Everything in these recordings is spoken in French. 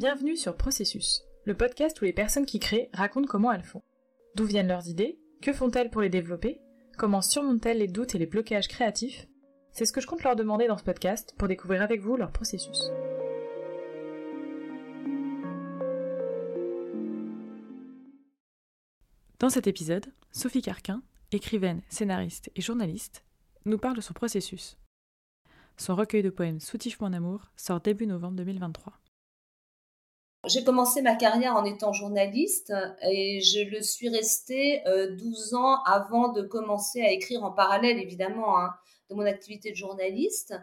Bienvenue sur Processus, le podcast où les personnes qui créent racontent comment elles font. D'où viennent leurs idées Que font-elles pour les développer Comment surmontent-elles les doutes et les blocages créatifs? C'est ce que je compte leur demander dans ce podcast pour découvrir avec vous leur processus. Dans cet épisode, Sophie Carquin, écrivaine, scénariste et journaliste, nous parle de son processus. Son recueil de poèmes Soutif mon amour sort début novembre 2023. J'ai commencé ma carrière en étant journaliste et je le suis restée 12 euh, ans avant de commencer à écrire en parallèle, évidemment, hein, de mon activité de journaliste,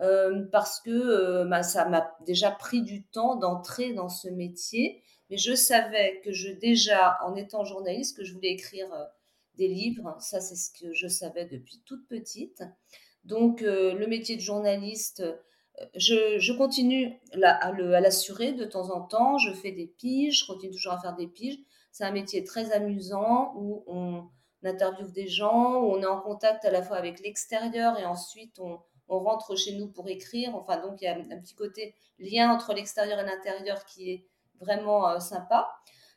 euh, parce que euh, bah, ça m'a déjà pris du temps d'entrer dans ce métier. Mais je savais que je, déjà, en étant journaliste, que je voulais écrire des livres. Ça, c'est ce que je savais depuis toute petite. Donc, le métier de journaliste je, continue à l'assurer de temps en temps. Je fais des piges, je continue toujours à faire des piges. C'est un métier très amusant où on interviewe des gens, où on est en contact à la fois avec l'extérieur et ensuite on, rentre chez nous pour écrire. Enfin, donc il y a un petit côté lien entre l'extérieur et l'intérieur qui est vraiment euh, sympa.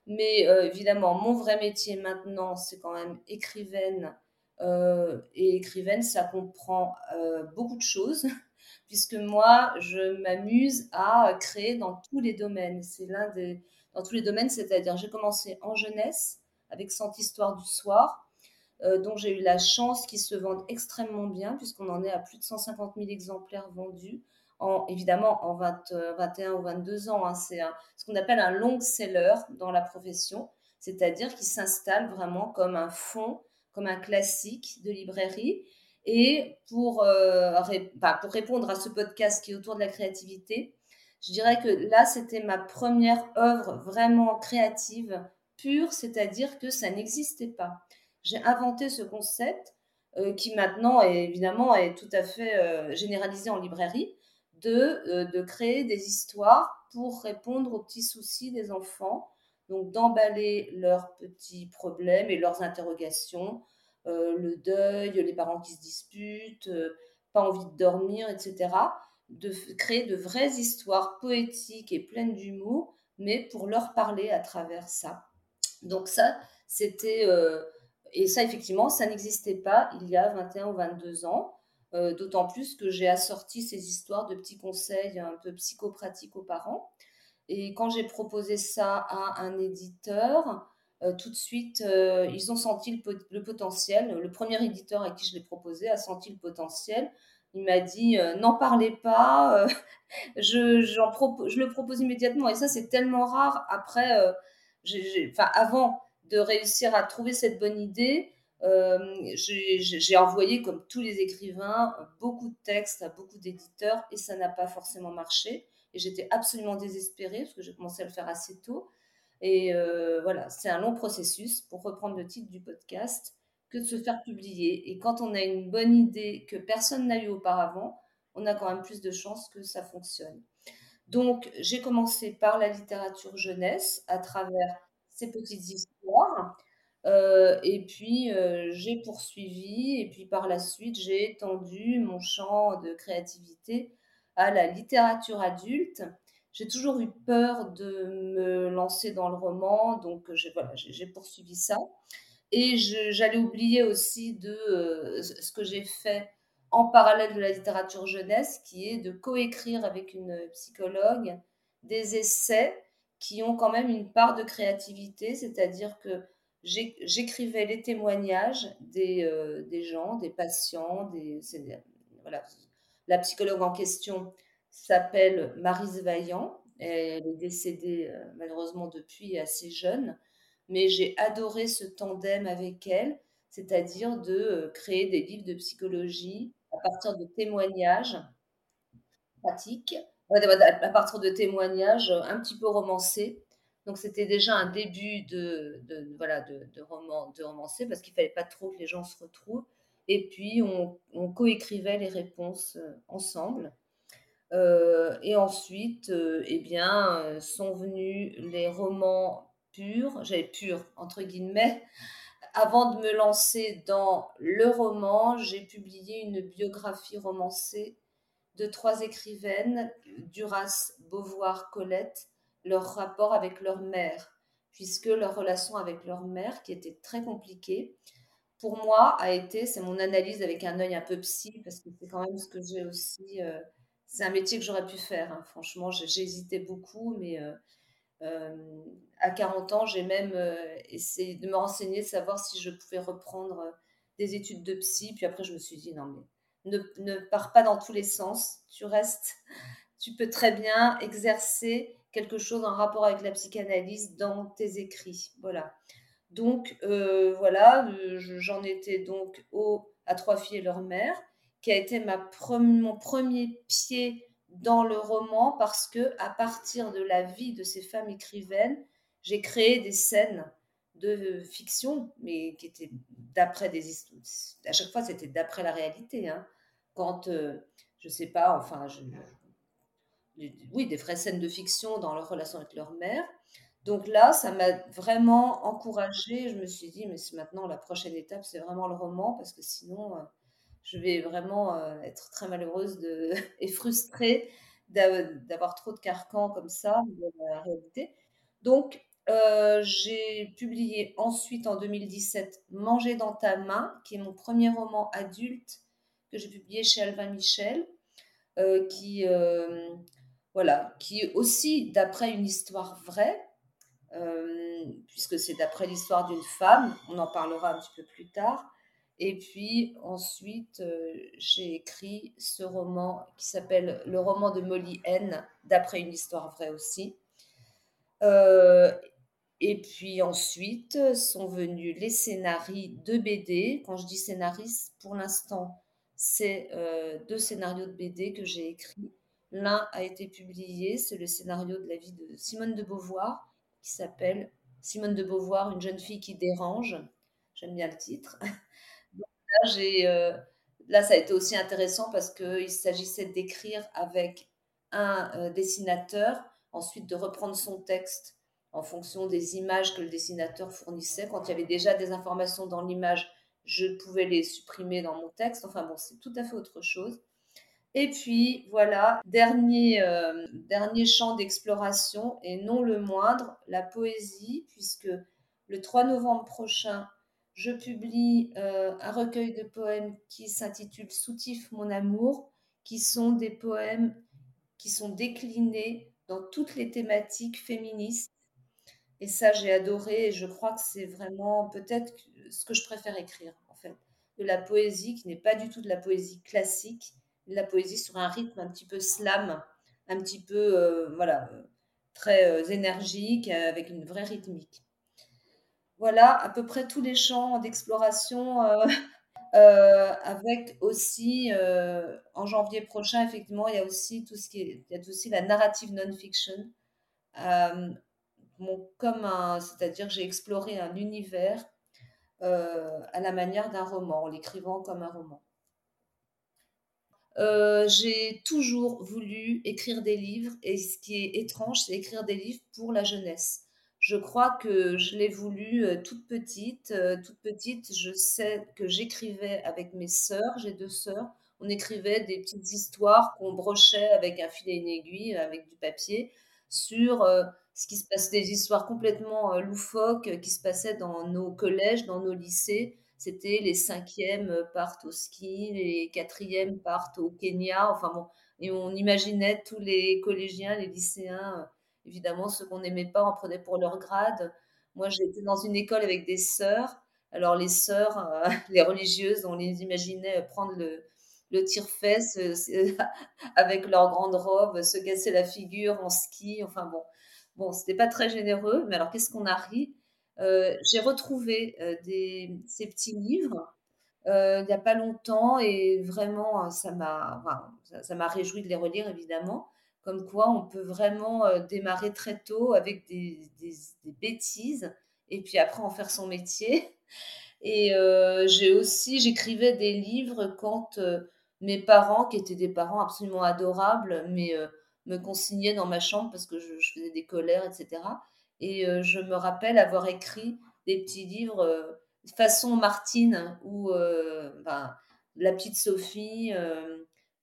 Mais euh, évidemment, mon vrai métier maintenant, c'est quand même écrivaine. Euh, et écrivaine, ça comprend beaucoup de choses puisque moi, je m'amuse à créer dans tous les domaines. C'est l'un des. Dans tous les domaines, c'est-à-dire, j'ai commencé en jeunesse avec Cent Histoire du Soir, euh, dont j'ai eu la chance qu'ils se vendent extrêmement bien, puisqu'on en est à plus de 150 000 exemplaires vendus. En, évidemment, en 21 euh, ou 22 ans. Hein. c'est ce qu'on appelle un long seller dans la profession, c'est-à-dire qu'il s'installe vraiment comme un fond, comme un classique de librairie et pour, euh, pour répondre à ce podcast qui est autour de la créativité, je dirais que là, c'était ma première œuvre vraiment créative, pure, c'est-à-dire que ça n'existait pas. J'ai inventé ce concept euh, qui maintenant, évidemment, est tout à fait euh, généralisé en librairie, de, de créer des histoires pour répondre aux petits soucis des enfants, donc d'emballer leurs petits problèmes et leurs interrogations euh, le deuil, les parents qui se disputent, euh, pas envie de dormir, etc. De créer de vraies histoires poétiques et pleines d'humour, mais pour leur parler à travers ça. Donc ça, c'était... Euh, et ça, effectivement, ça n'existait pas il y a 21 ou 22 ans. D'autant plus que j'ai assorti ces histoires de petits conseils un peu psychopratiques aux parents. Et quand j'ai proposé ça à un éditeur, tout de suite, euh, ils ont senti le, potentiel. Le premier éditeur à qui je l'ai proposé a senti le potentiel. Il m'a dit euh, n'en parlez pas, je, le propose immédiatement. Et ça, c'est tellement rare. Après, enfin, avant de réussir à trouver cette bonne idée, j'ai envoyé, comme tous les écrivains, beaucoup de textes à beaucoup d'éditeurs et ça n'a pas forcément marché. Et j'étais absolument désespérée parce que j'ai commencé à le faire assez tôt. Et euh, voilà, c'est un long processus, pour reprendre le titre du podcast, que de se faire publier. Et quand on a une bonne idée que personne n'a eu auparavant, on a quand même plus de chances que ça fonctionne. Donc, j'ai commencé par la littérature jeunesse à travers ces petites histoires. Euh, et puis, euh, j'ai poursuivi. Et puis, par la suite, j'ai étendu mon champ de créativité à la littérature adulte j'ai toujours eu peur de me lancer dans le roman, donc j'ai voilà, poursuivi ça. Et j'allais oublier aussi de euh, ce que j'ai fait en parallèle de la littérature jeunesse, qui est de coécrire avec une psychologue des essais qui ont quand même une part de créativité, c'est-à-dire que j'écrivais les témoignages des, euh, des, gens, des patients, des, voilà. La psychologue en question s'appelle Marise Vaillant. Elle est décédée euh, malheureusement depuis assez jeune, mais j'ai adoré ce tandem avec elle, c'est-à-dire de euh, créer des livres de psychologie à partir de témoignages pratiques, à partir de témoignages un petit peu romancés. Donc c'était déjà un début de, voilà de, roman, de romancé parce qu'il fallait pas trop que les gens se retrouvent. Et puis on, on coécrivait les réponses euh, ensemble. Euh, et ensuite, euh, eh bien, euh, sont venus les romans purs, j'avais pur entre guillemets. Avant de me lancer dans le roman, j'ai publié une biographie romancée de trois écrivaines, Duras, Beauvoir, Colette, leur rapport avec leur mère, puisque leur relation avec leur mère, qui était très compliquée, pour moi, a été, c'est mon analyse avec un œil un peu psy, parce que c'est quand même ce que j'ai aussi. Euh, c'est un métier que j'aurais pu faire. Hein. Franchement, j'ai hésité beaucoup, mais euh, euh, à 40 ans, j'ai même essayé de me renseigner, de savoir si je pouvais reprendre des études de psy. Puis après, je me suis dit, non, mais ne, ne pars pas dans tous les sens. Tu restes, tu peux très bien exercer quelque chose en rapport avec la psychanalyse dans tes écrits. Voilà. Donc euh, voilà, j'en étais donc au, à trois filles et leur mère, qui a été mon premier pied dans le roman parce que à partir de la vie de ces femmes écrivaines, j'ai créé des scènes de fiction, mais qui étaient d'après des histoires. À chaque fois, c'était d'après la réalité. Hein. Quand, euh, je sais pas, enfin, oui, des vraies scènes de fiction dans leur relation avec leur mère. Donc là, ça m'a vraiment encouragée. Je me suis dit, mais maintenant, la prochaine étape, c'est vraiment le roman, parce que sinon, euh, je vais vraiment euh, être très malheureuse de, et frustrée d'avoir trop de carcans comme ça dans la réalité. Donc, euh, j'ai publié ensuite en 2017 Manger dans ta main, qui est mon premier roman adulte que j'ai publié chez Alvin Michel, qui, voilà, qui est aussi d'après une histoire vraie, euh, puisque c'est d'après l'histoire d'une femme, on en parlera un petit peu plus tard. Et puis ensuite, euh, j'ai écrit ce roman qui s'appelle Le roman de Molly N, d'après une histoire vraie aussi. Euh, et puis ensuite sont venus les scénarios de BD. Quand je dis scénariste, pour l'instant, c'est deux scénarios de BD que j'ai écrits. L'un a été publié, c'est le scénario de la vie de Simone de Beauvoir, qui s'appelle Simone de Beauvoir, une jeune fille qui dérange. J'aime bien le titre. J'ai, euh, là, ça a été aussi intéressant parce qu'il s'agissait d'écrire avec un euh, dessinateur, ensuite de reprendre son texte en fonction des images que le dessinateur fournissait. Quand il y avait déjà des informations dans l'image, je pouvais les supprimer dans mon texte. Enfin bon, c'est tout à fait autre chose. Et puis voilà, dernier, euh, dernier champ d'exploration et non le moindre, la poésie, puisque le 3 novembre prochain, je publie euh, un recueil de poèmes qui s'intitule Soutif mon amour, qui sont des poèmes qui sont déclinés dans toutes les thématiques féministes. Et ça, j'ai adoré et je crois que c'est vraiment peut-être ce que je préfère écrire, en fait. De la poésie qui n'est pas du tout de la poésie classique, la poésie sur un rythme un petit peu slam, un petit peu, euh, voilà, très euh, énergique, avec une vraie rythmique. Voilà à peu près tous les champs d'exploration, euh, avec aussi, en janvier prochain, effectivement, il y a aussi tout ce qui est, aussi la narrative non-fiction. comme c'est-à-dire que j'ai exploré un univers à la manière d'un roman, en l'écrivant comme un roman. Euh, j'ai toujours voulu écrire des livres et ce qui est étrange, c'est écrire des livres pour la jeunesse. Je crois que je l'ai voulu euh, toute petite. Euh, toute petite, je sais que j'écrivais avec mes sœurs, j'ai deux sœurs. On écrivait des petites histoires qu'on brochait avec un fil et une aiguille, avec du papier, sur ce qui se passe, des histoires complètement loufoques qui se passaient dans nos collèges, dans nos lycées c'était les cinquièmes partent au ski, les quatrièmes partent au Kenya. Enfin bon, et on imaginait tous les collégiens, les lycéens, euh, évidemment, ceux qu'on n'aimait pas, on prenait pour leur grade. Moi, j'étais dans une école avec des sœurs. Alors, les sœurs, euh, les religieuses, on les imaginait prendre le, le tire-fesse euh, avec leur grande robe, se casser la figure en ski. Enfin bon, bon, c'était pas très généreux. Mais alors, qu'est-ce qu'on a ri? Euh, j'ai retrouvé des, ces petits livres il n'y a pas longtemps et vraiment ça m'a ça m'a réjoui de les relire évidemment comme quoi on peut vraiment démarrer très tôt avec des, bêtises et puis après en faire son métier. Et j'ai aussi j'écrivais des livres quand mes parents qui étaient des parents absolument adorables mais me consignaient dans ma chambre parce que je, faisais des colères etc et euh, je me rappelle avoir écrit des petits livres euh, façon Martine ou euh, la petite Sophie,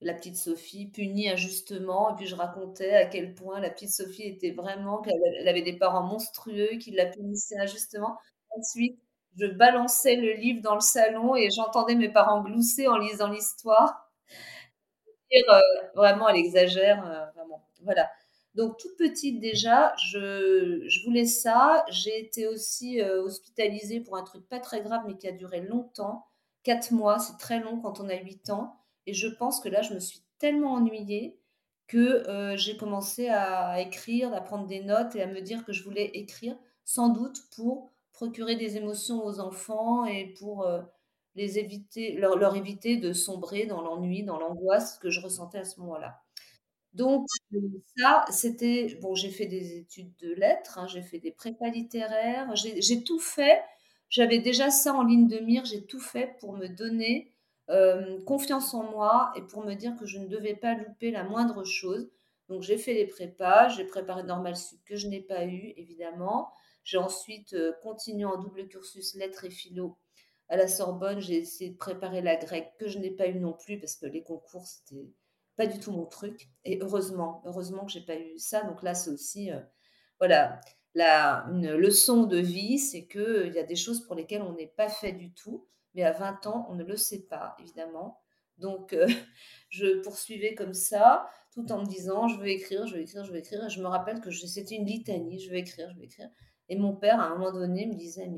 la petite Sophie punie injustement, et puis je racontais à quel point la petite Sophie était vraiment, qu'elle avait des parents monstrueux, qui la punissaient injustement. Ensuite, je balançais le livre dans le salon et j'entendais mes parents glousser en lisant l'histoire. Euh, vraiment, elle exagère, euh, vraiment. Voilà. Donc, toute petite déjà, je, voulais ça. J'ai été aussi euh, hospitalisée pour un truc pas très grave, mais qui a duré longtemps. Quatre mois, c'est très long quand on a huit ans. Et je pense que là, je me suis tellement ennuyée que euh, j'ai commencé à écrire, à prendre des notes et à me dire que je voulais écrire, sans doute pour procurer des émotions aux enfants et pour euh, les éviter, leur, éviter de sombrer dans l'ennui, dans l'angoisse que je ressentais à ce moment-là. Donc ça, c'était bon. J'ai fait des études de lettres, hein, j'ai fait des prépas littéraires, j'ai tout fait. J'avais déjà ça en ligne de mire. J'ai tout fait pour me donner euh, confiance en moi et pour me dire que je ne devais pas louper la moindre chose. Donc j'ai fait les prépas, j'ai préparé Normal Sup que je n'ai pas eu évidemment. J'ai ensuite euh, continué en double cursus lettres et philo à la Sorbonne. J'ai essayé de préparer la grecque que je n'ai pas eu non plus parce que les concours c'était pas du tout mon truc. Et heureusement, heureusement que j'ai pas eu ça. Donc là c'est aussi euh, voilà la, une leçon de vie, c'est que il y a des choses pour lesquelles on n'est pas fait du tout mais à 20 ans, on ne le sait pas, évidemment. Donc, euh, je poursuivais comme ça, tout en me disant, je veux écrire, je veux écrire, je veux écrire. Et je me rappelle que c'était une litanie, je veux écrire, je veux écrire. Et mon père, à un moment donné, me disait,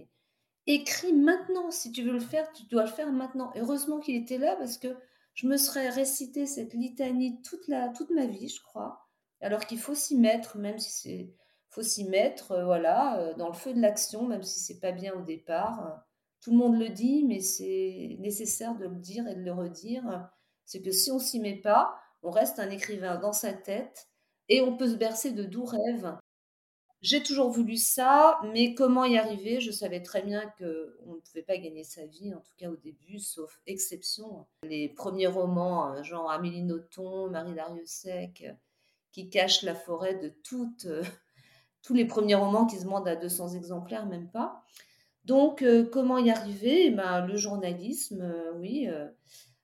écris maintenant, si tu veux le faire, tu dois le faire maintenant. heureusement qu'il était là, parce que je me serais récité cette litanie toute, la, toute ma vie, je crois. Alors qu'il faut s'y mettre, même si c'est... faut s'y mettre, euh, voilà, euh, dans le feu de l'action, même si c'est pas bien au départ tout le monde le dit, mais c'est nécessaire de le dire et de le redire. C'est que si on s'y met pas, on reste un écrivain dans sa tête et on peut se bercer de doux rêves. J'ai toujours voulu ça, mais comment y arriver? Je savais très bien qu'on ne pouvait pas gagner sa vie, en tout cas au début, sauf exception. Les premiers romans, euh, genre Amélie Nothomb, Marie Dariussec, qui cachent la forêt de euh, tous les premiers romans qui se demandent à 200 exemplaires, même pas. Donc, euh, comment y arriver? Eh ben, le journalisme, euh, oui, euh,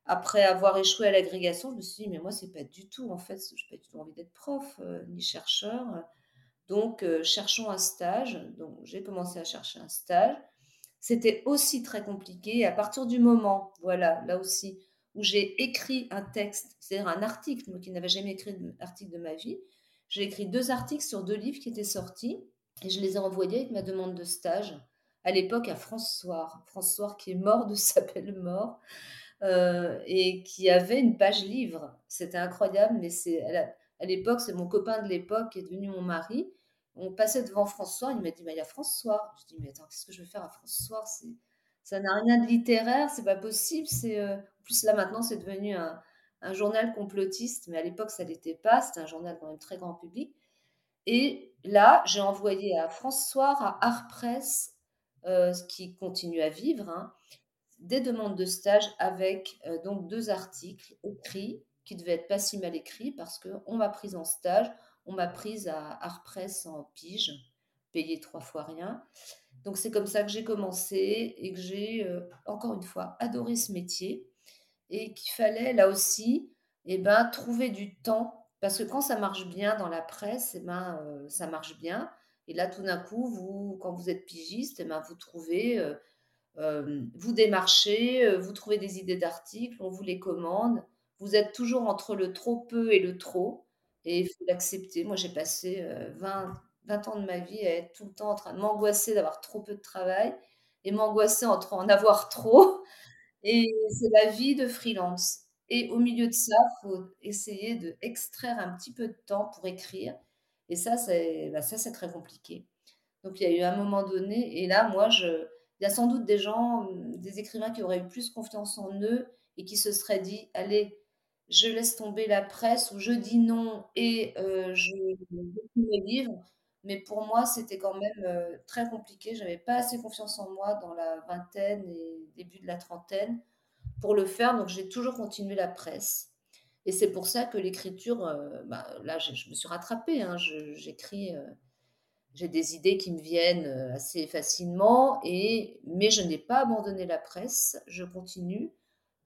après avoir échoué à l'agrégation, je me suis dit: «Mais moi, c'est pas du tout, en fait, je n'ai pas du tout envie d'être prof, ni chercheur». Donc, cherchons un stage. Donc, j'ai commencé à chercher un stage. C'était aussi très compliqué à partir du moment, voilà, là aussi, où j'ai écrit un texte, c'est-à-dire un article, moi qui n'avais jamais écrit d'article de ma vie. J'ai écrit deux articles sur deux livres qui étaient sortis et je les ai envoyés avec ma demande de stage à l'époque à François. François qui est mort de sa belle mort euh, et qui avait une page livre. C'était incroyable, mais c'est à l'époque, c'est mon copain de l'époque qui est devenu mon mari. On passait devant François, il m'a dit, bah, il y a François. Je dis, mais attends, qu'est-ce que je vais faire à François? Ça n'a rien de littéraire, c'est pas possible. C'est euh, En plus, là, maintenant, c'est devenu un, journal complotiste, mais à l'époque, ça l'était pas. C'était un journal quand même très grand public. Et là, j'ai envoyé à François, à Artpress, euh, qui continue à vivre, hein, des demandes de stage avec euh, donc deux articles écrits qui devaient être pas si mal écrits parce qu'on m'a prise en stage, on m'a prise à Artpress en pige, payée trois fois rien. Donc c'est comme ça que j'ai commencé et que j'ai euh, encore une fois adoré ce métier et qu'il fallait là aussi eh ben, trouver du temps parce que quand ça marche bien dans la presse, eh ben, ça marche bien. Et là, tout d'un coup, quand vous êtes pigiste, eh ben, vous trouvez, euh, euh, vous démarchez, euh, vous trouvez des idées d'articles, on vous les commande. Vous êtes toujours entre le trop peu et le trop. Et il faut l'accepter. Moi, j'ai passé 20, 20 ans de ma vie à être tout le temps en train de m'angoisser d'avoir trop peu de travail et m'angoisser entre en avoir trop. Et c'est la vie de freelance. Et au milieu de ça, il faut essayer de extraire un petit peu de temps pour écrire et ça, c'est bah, ça, c'est très compliqué. Donc il y a eu un moment donné, et là, moi, je, il y a sans doute des gens, des écrivains qui auraient eu plus confiance en eux et qui se seraient dit, allez, je laisse tomber la presse ou je dis non et euh, je mes livres. Mais pour moi, c'était quand même euh, très compliqué. J'avais pas assez confiance en moi dans la vingtaine et début de la trentaine pour le faire. Donc j'ai toujours continué la presse. Et c'est pour ça que l'écriture, euh, bah, là, je, me suis rattrapée. Hein, j'écris, euh, j'ai des idées qui me viennent euh, assez facilement, et, mais je n'ai pas abandonné la presse. Je continue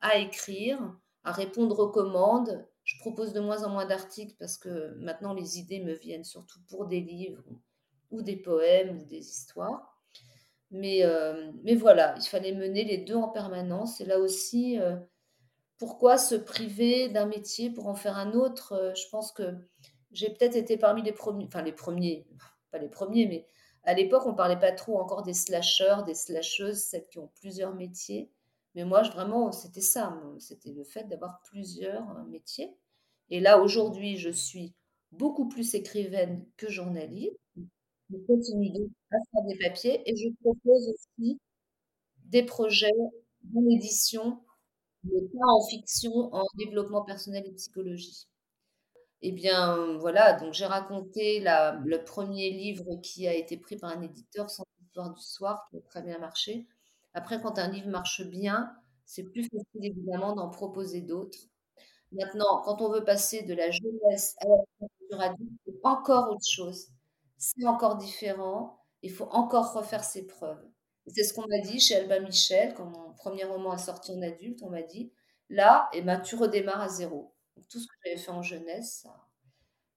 à écrire à répondre aux commandes. Je propose de moins en moins d'articles parce que maintenant les idées me viennent surtout pour des livres ou des poèmes ou des histoires. Mais, mais voilà, il fallait mener les deux en permanence. Et là aussi, pourquoi se priver d'un métier pour en faire un autre euh, Je pense que j'ai peut-être été parmi les premiers, enfin les premiers, pas les premiers, mais à l'époque, on parlait pas trop encore des slasheurs, des slasheuses, celles qui ont plusieurs métiers. Mais moi, vraiment, c'était ça. C'était le fait d'avoir plusieurs euh, métiers. Et là, aujourd'hui, je suis beaucoup plus écrivaine que journaliste. Je continue à faire des papiers et je propose aussi des projets en édition, mais pas en fiction, en développement personnel et psychologie. Eh bien, voilà, donc j'ai raconté le premier livre qui a été pris par un éditeur, Sans histoire du soir, qui a très bien marché. Après, quand un livre marche bien, c'est plus facile évidemment d'en proposer d'autres. Maintenant, quand on veut passer de la jeunesse à la culture adulte, c'est encore autre chose. C'est encore différent. Il faut encore refaire ses preuves. C'est ce qu'on m'a dit chez Alba Michel, quand mon premier roman a sorti en adulte, on m'a dit, là, eh ben, tu redémarres à zéro. tout ce que j'avais fait en jeunesse,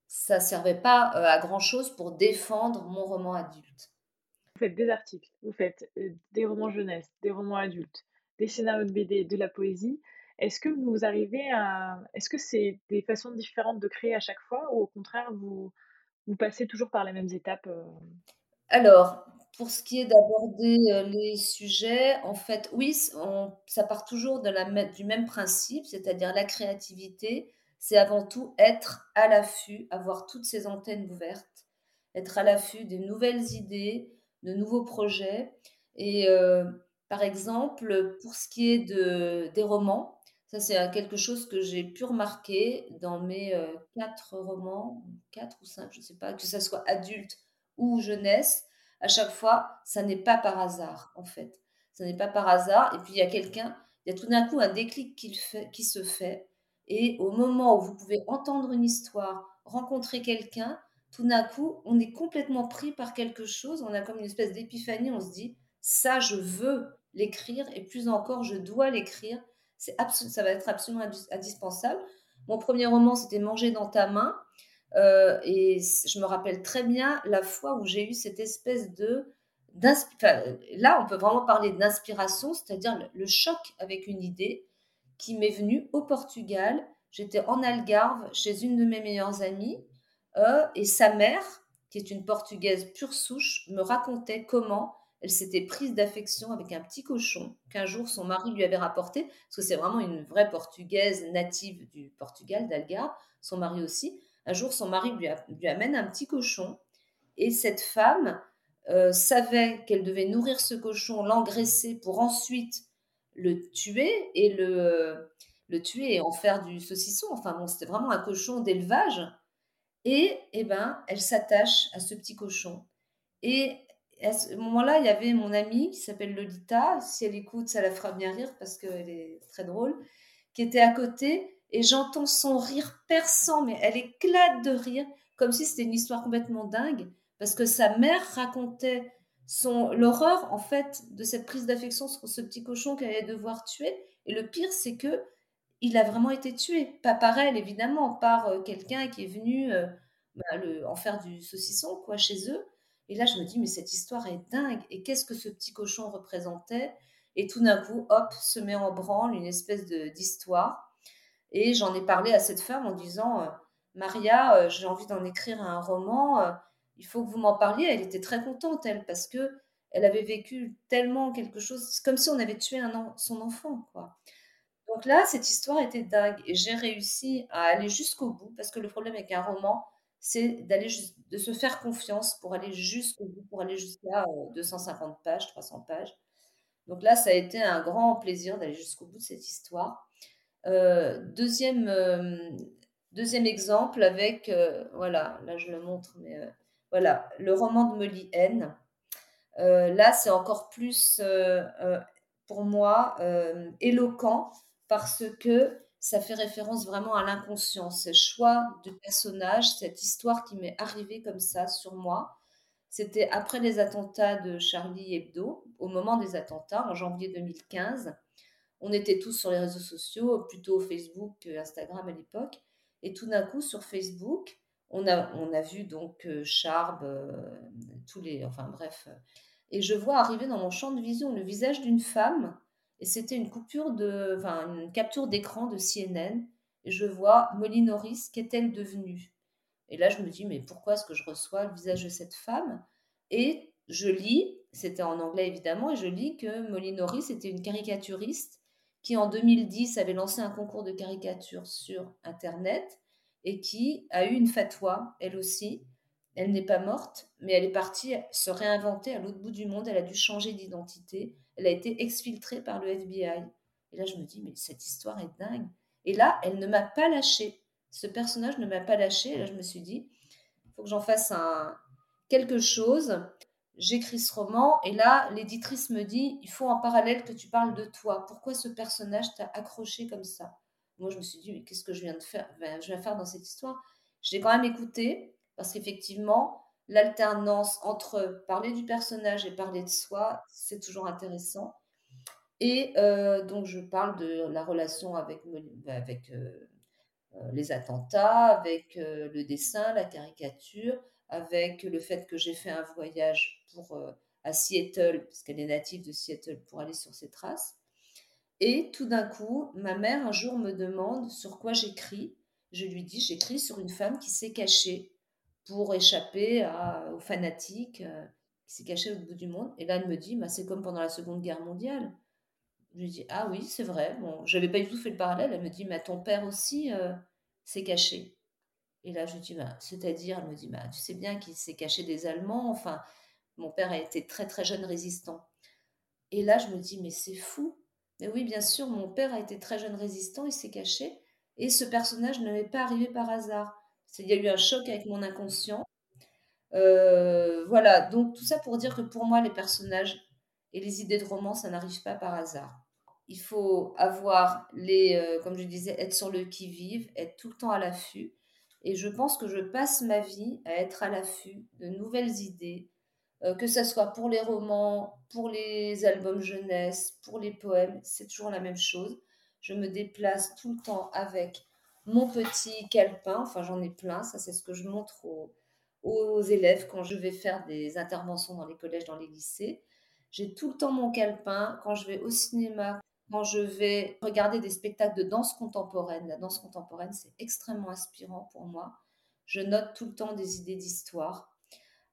ça ne servait pas euh, à grand-chose pour défendre mon roman adulte. Vous faites des articles, vous faites euh, des romans jeunesse, des romans adultes, des scénarios de BD, de la poésie. Est-ce que vous arrivez à. Est-ce que c'est des façons différentes de créer à chaque fois ou au contraire, vous, vous passez toujours par les mêmes étapes euh? Alors, pour ce qui est d'aborder euh, les sujets, en fait, oui, ça part toujours de la, du même principe, c'est-à-dire la créativité, c'est avant tout être à l'affût, avoir toutes ces antennes ouvertes, être à l'affût des nouvelles idées, de nouveaux projets. Et euh, par exemple, pour ce qui est de, des romans, ça c'est quelque chose que j'ai pu remarquer dans mes euh, quatre romans, quatre ou cinq, je ne sais pas, que ce soit adulte ou jeunesse, à chaque fois, ça n'est pas par hasard en fait. Ça n'est pas par hasard. Et puis il y a quelqu'un, il y a tout d'un coup un déclic qui, se fait. Et au moment où vous pouvez entendre une histoire, rencontrer quelqu'un, tout d'un coup, on est complètement pris par quelque chose. On a comme une espèce d'épiphanie. On se dit, ça, je veux l'écrire et plus encore, je dois l'écrire. C'est ça va être absolument indispensable. Mon premier roman, c'était Manger dans ta main. Euh, et je me rappelle très bien la fois où j'ai eu cette espèce de... là, on peut vraiment parler d'inspiration, c'est-à-dire le, choc avec une idée qui m'est venue au Portugal. J'étais en Algarve chez une de mes meilleures amies euh, et sa mère, qui est une Portugaise pure souche, me racontait comment elle s'était prise d'affection avec un petit cochon qu'un jour son mari lui avait rapporté, parce que c'est vraiment une vraie portugaise native du Portugal, d'Algarve, son mari aussi. Un jour, son mari lui, amène un petit cochon, et cette femme euh, savait qu'elle devait nourrir ce cochon, l'engraisser pour ensuite le tuer et le, le tuer et en faire du saucisson. Enfin bon, c'était vraiment un cochon d'élevage. Et eh ben, elle s'attache à ce petit cochon. Et à ce moment-là, il y avait mon amie qui s'appelle Lolita. Si elle écoute, ça la fera bien rire parce qu'elle est très drôle. Qui était à côté et j'entends son rire perçant, mais elle éclate de rire, comme si c'était une histoire complètement dingue, parce que sa mère racontait son l'horreur en fait de cette prise d'affection sur ce petit cochon qu'elle allait devoir tuer. Et le pire, c'est que il a vraiment été tué, pas par elle évidemment, par euh, quelqu'un qui est venu euh, bah, le, en faire du saucisson quoi chez eux. Et là, je me dis, mais cette histoire est dingue. Et qu'est-ce que ce petit cochon représentait? Et tout d'un coup, hop, se met en branle une espèce d'histoire. Et j'en ai parlé à cette femme en disant, euh, Maria, euh, j'ai envie d'en écrire un roman. Euh, il faut que vous m'en parliez. Elle était très contente, elle, parce que elle avait vécu tellement quelque chose, comme si on avait tué son enfant, quoi. Donc là, cette histoire était dingue et j'ai réussi à aller jusqu'au bout parce que le problème avec un roman, c'est de se faire confiance pour aller jusqu'au bout, pour aller jusqu'à 250 euh, pages, 300 pages. Donc là, ça a été un grand plaisir d'aller jusqu'au bout de cette histoire. Euh, deuxième, euh, deuxième exemple avec, voilà, là je le montre, mais voilà, le roman de Molly N. là, c'est encore plus, pour moi, éloquent parce que ça fait référence vraiment à l'inconscient, ce choix de personnage, cette histoire qui m'est arrivée comme ça sur moi. C'était après les attentats de Charlie Hebdo, au moment des attentats, en janvier 2015. On était tous sur les réseaux sociaux, plutôt Facebook que Instagram à l'époque. Et tout d'un coup, sur Facebook, on a, vu donc euh, Charb, euh, tous les, enfin bref. Et je vois arriver dans mon champ de vision le visage d'une femme. Et c'était une coupure de, enfin, une capture d'écran de CNN. Et je vois Molly Norris, qu'est-elle devenue? Et là, je me dis, mais pourquoi est-ce que je reçois le visage de cette femme? Et je lis, c'était en anglais évidemment, et je lis que Molly Norris était une caricaturiste qui en 2010 avait lancé un concours de caricature sur Internet et qui a eu une fatwa, elle aussi. Elle n'est pas morte, mais elle est partie se réinventer à l'autre bout du monde. Elle a dû changer d'identité. Elle a été exfiltrée par le FBI. Et là, je me dis, mais cette histoire est dingue. Et là, elle ne m'a pas lâché. Ce personnage ne m'a pas lâché. Et là, je me suis dit, il faut que j'en fasse un, quelque chose j'écris ce roman et là, l'éditrice me dit, il faut en parallèle que tu parles de toi. Pourquoi ce personnage t'a accroché comme ça? Moi, je me suis dit, mais qu'est-ce que je viens de faire Je viens faire dans cette histoire? Je l'ai quand même écouté parce qu'effectivement, l'alternance entre parler du personnage et parler de soi, c'est toujours intéressant. Et euh, donc, je parle de la relation avec, avec euh, euh, les attentats, avec le dessin, la caricature, avec le fait que j'ai fait un voyage pour, euh, à Seattle, parce qu'elle est native de Seattle, pour aller sur ses traces. Et tout d'un coup, ma mère un jour me demande sur quoi j'écris. Je lui dis, j'écris sur une femme qui s'est cachée pour échapper à, aux fanatiques, euh, qui s'est cachée au bout du monde. Et là, elle me dit, bah, c'est comme pendant la Seconde Guerre mondiale. Je lui dis, ah oui, c'est vrai. Bon, je n'avais pas du tout fait le parallèle. Elle me dit, mais ton père aussi euh, s'est caché. Et là, je dis, bah, c'est-à-dire, elle me dit, bah, tu sais bien qu'il s'est caché des Allemands. Enfin, mon père a été très très jeune résistant. Et là, je me dis, mais c'est fou. Mais oui, bien sûr, mon père a été très jeune résistant, il s'est caché. Et ce personnage ne m'est pas arrivé par hasard. Il y a eu un choc avec mon inconscient. Euh, voilà, donc tout ça pour dire que pour moi, les personnages et les idées de roman, ça n'arrive pas par hasard. Il faut avoir les, euh, comme je disais, être sur le qui-vive, être tout le temps à l'affût. Et je pense que je passe ma vie à être à l'affût de nouvelles idées, euh, que ce soit pour les romans, pour les albums jeunesse, pour les poèmes, c'est toujours la même chose. Je me déplace tout le temps avec mon petit calepin, enfin j'en ai plein, ça c'est ce que je montre aux, aux, élèves quand je vais faire des interventions dans les collèges, dans les lycées. J'ai tout le temps mon calepin quand je vais au cinéma, quand je vais regarder des spectacles de danse contemporaine. La danse contemporaine, c'est extrêmement inspirant pour moi. Je note tout le temps des idées d'histoire.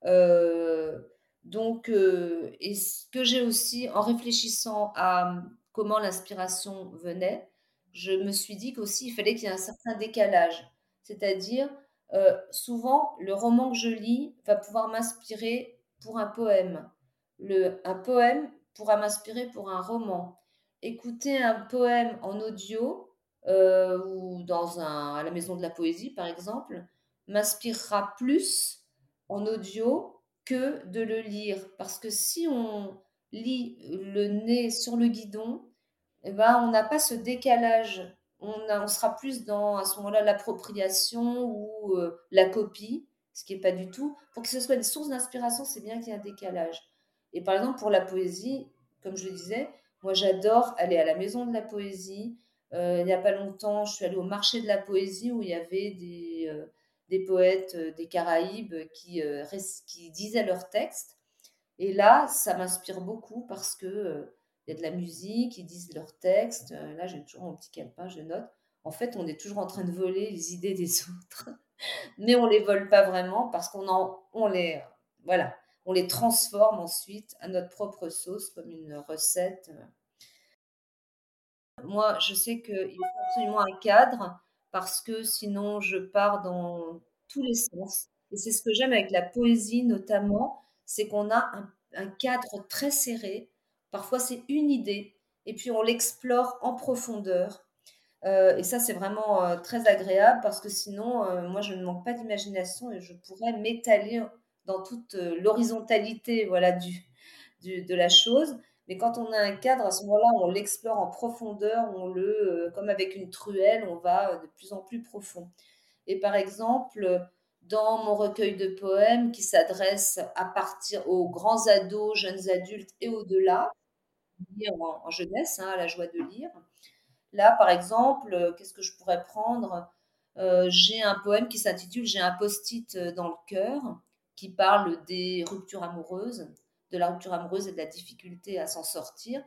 Euh, donc, euh, et ce que j'ai aussi, en réfléchissant à comment l'inspiration venait, je me suis dit qu'aussi il fallait qu'il y ait un certain décalage. C'est-à-dire, euh, souvent, le roman que je lis va pouvoir m'inspirer pour un poème. Le, un poème pourra m'inspirer pour un roman. Écouter un poème en audio ou dans un, à la maison de la poésie, par exemple, m'inspirera plus en audio que de le lire. Parce que si on lit le nez sur le guidon, eh ben, on n'a pas ce décalage. On, on, sera plus dans, à ce moment-là, l'appropriation ou euh, la copie, ce qui n'est pas du tout. Pour que ce soit une source d'inspiration, c'est bien qu'il y ait un décalage. Et par exemple, pour la poésie, comme je le disais, moi j'adore aller à la maison de la poésie. Euh, il n'y a pas longtemps, je suis allée au marché de la poésie où il y avait des, euh, des poètes euh, des Caraïbes qui, qui disaient leurs textes. Et là, ça m'inspire beaucoup parce que il y a de la musique, ils disent leurs textes. Là, j'ai toujours mon petit calepin, je note. En fait, on est toujours en train de voler les idées des autres, mais on les vole pas vraiment parce qu'on en, on les, voilà, on les transforme ensuite à notre propre sauce comme une recette. Moi, je sais qu'il faut absolument un cadre parce que sinon je pars dans tous les sens. Et c'est ce que j'aime avec la poésie notamment, c'est qu'on a un, cadre très serré. Parfois c'est une idée et puis on l'explore en profondeur. Euh, et ça c'est vraiment euh, très agréable parce que sinon euh, moi je ne manque pas d'imagination et je pourrais m'étaler dans toute l'horizontalité voilà du, de la chose. Mais quand on a un cadre, à ce moment-là, on l'explore en profondeur, on le, euh, comme avec une truelle, on va de plus en plus profond. Et par exemple, dans mon recueil de poèmes qui s'adresse à partir aux grands ados, jeunes adultes et au-delà, lire en, jeunesse, hein, à la joie de lire. Là, par exemple, qu'est-ce que je pourrais prendre? J'ai un poème qui s'intitule J'ai un post-it dans le cœur, qui parle des ruptures amoureuses, de la rupture amoureuse et de la difficulté à s'en sortir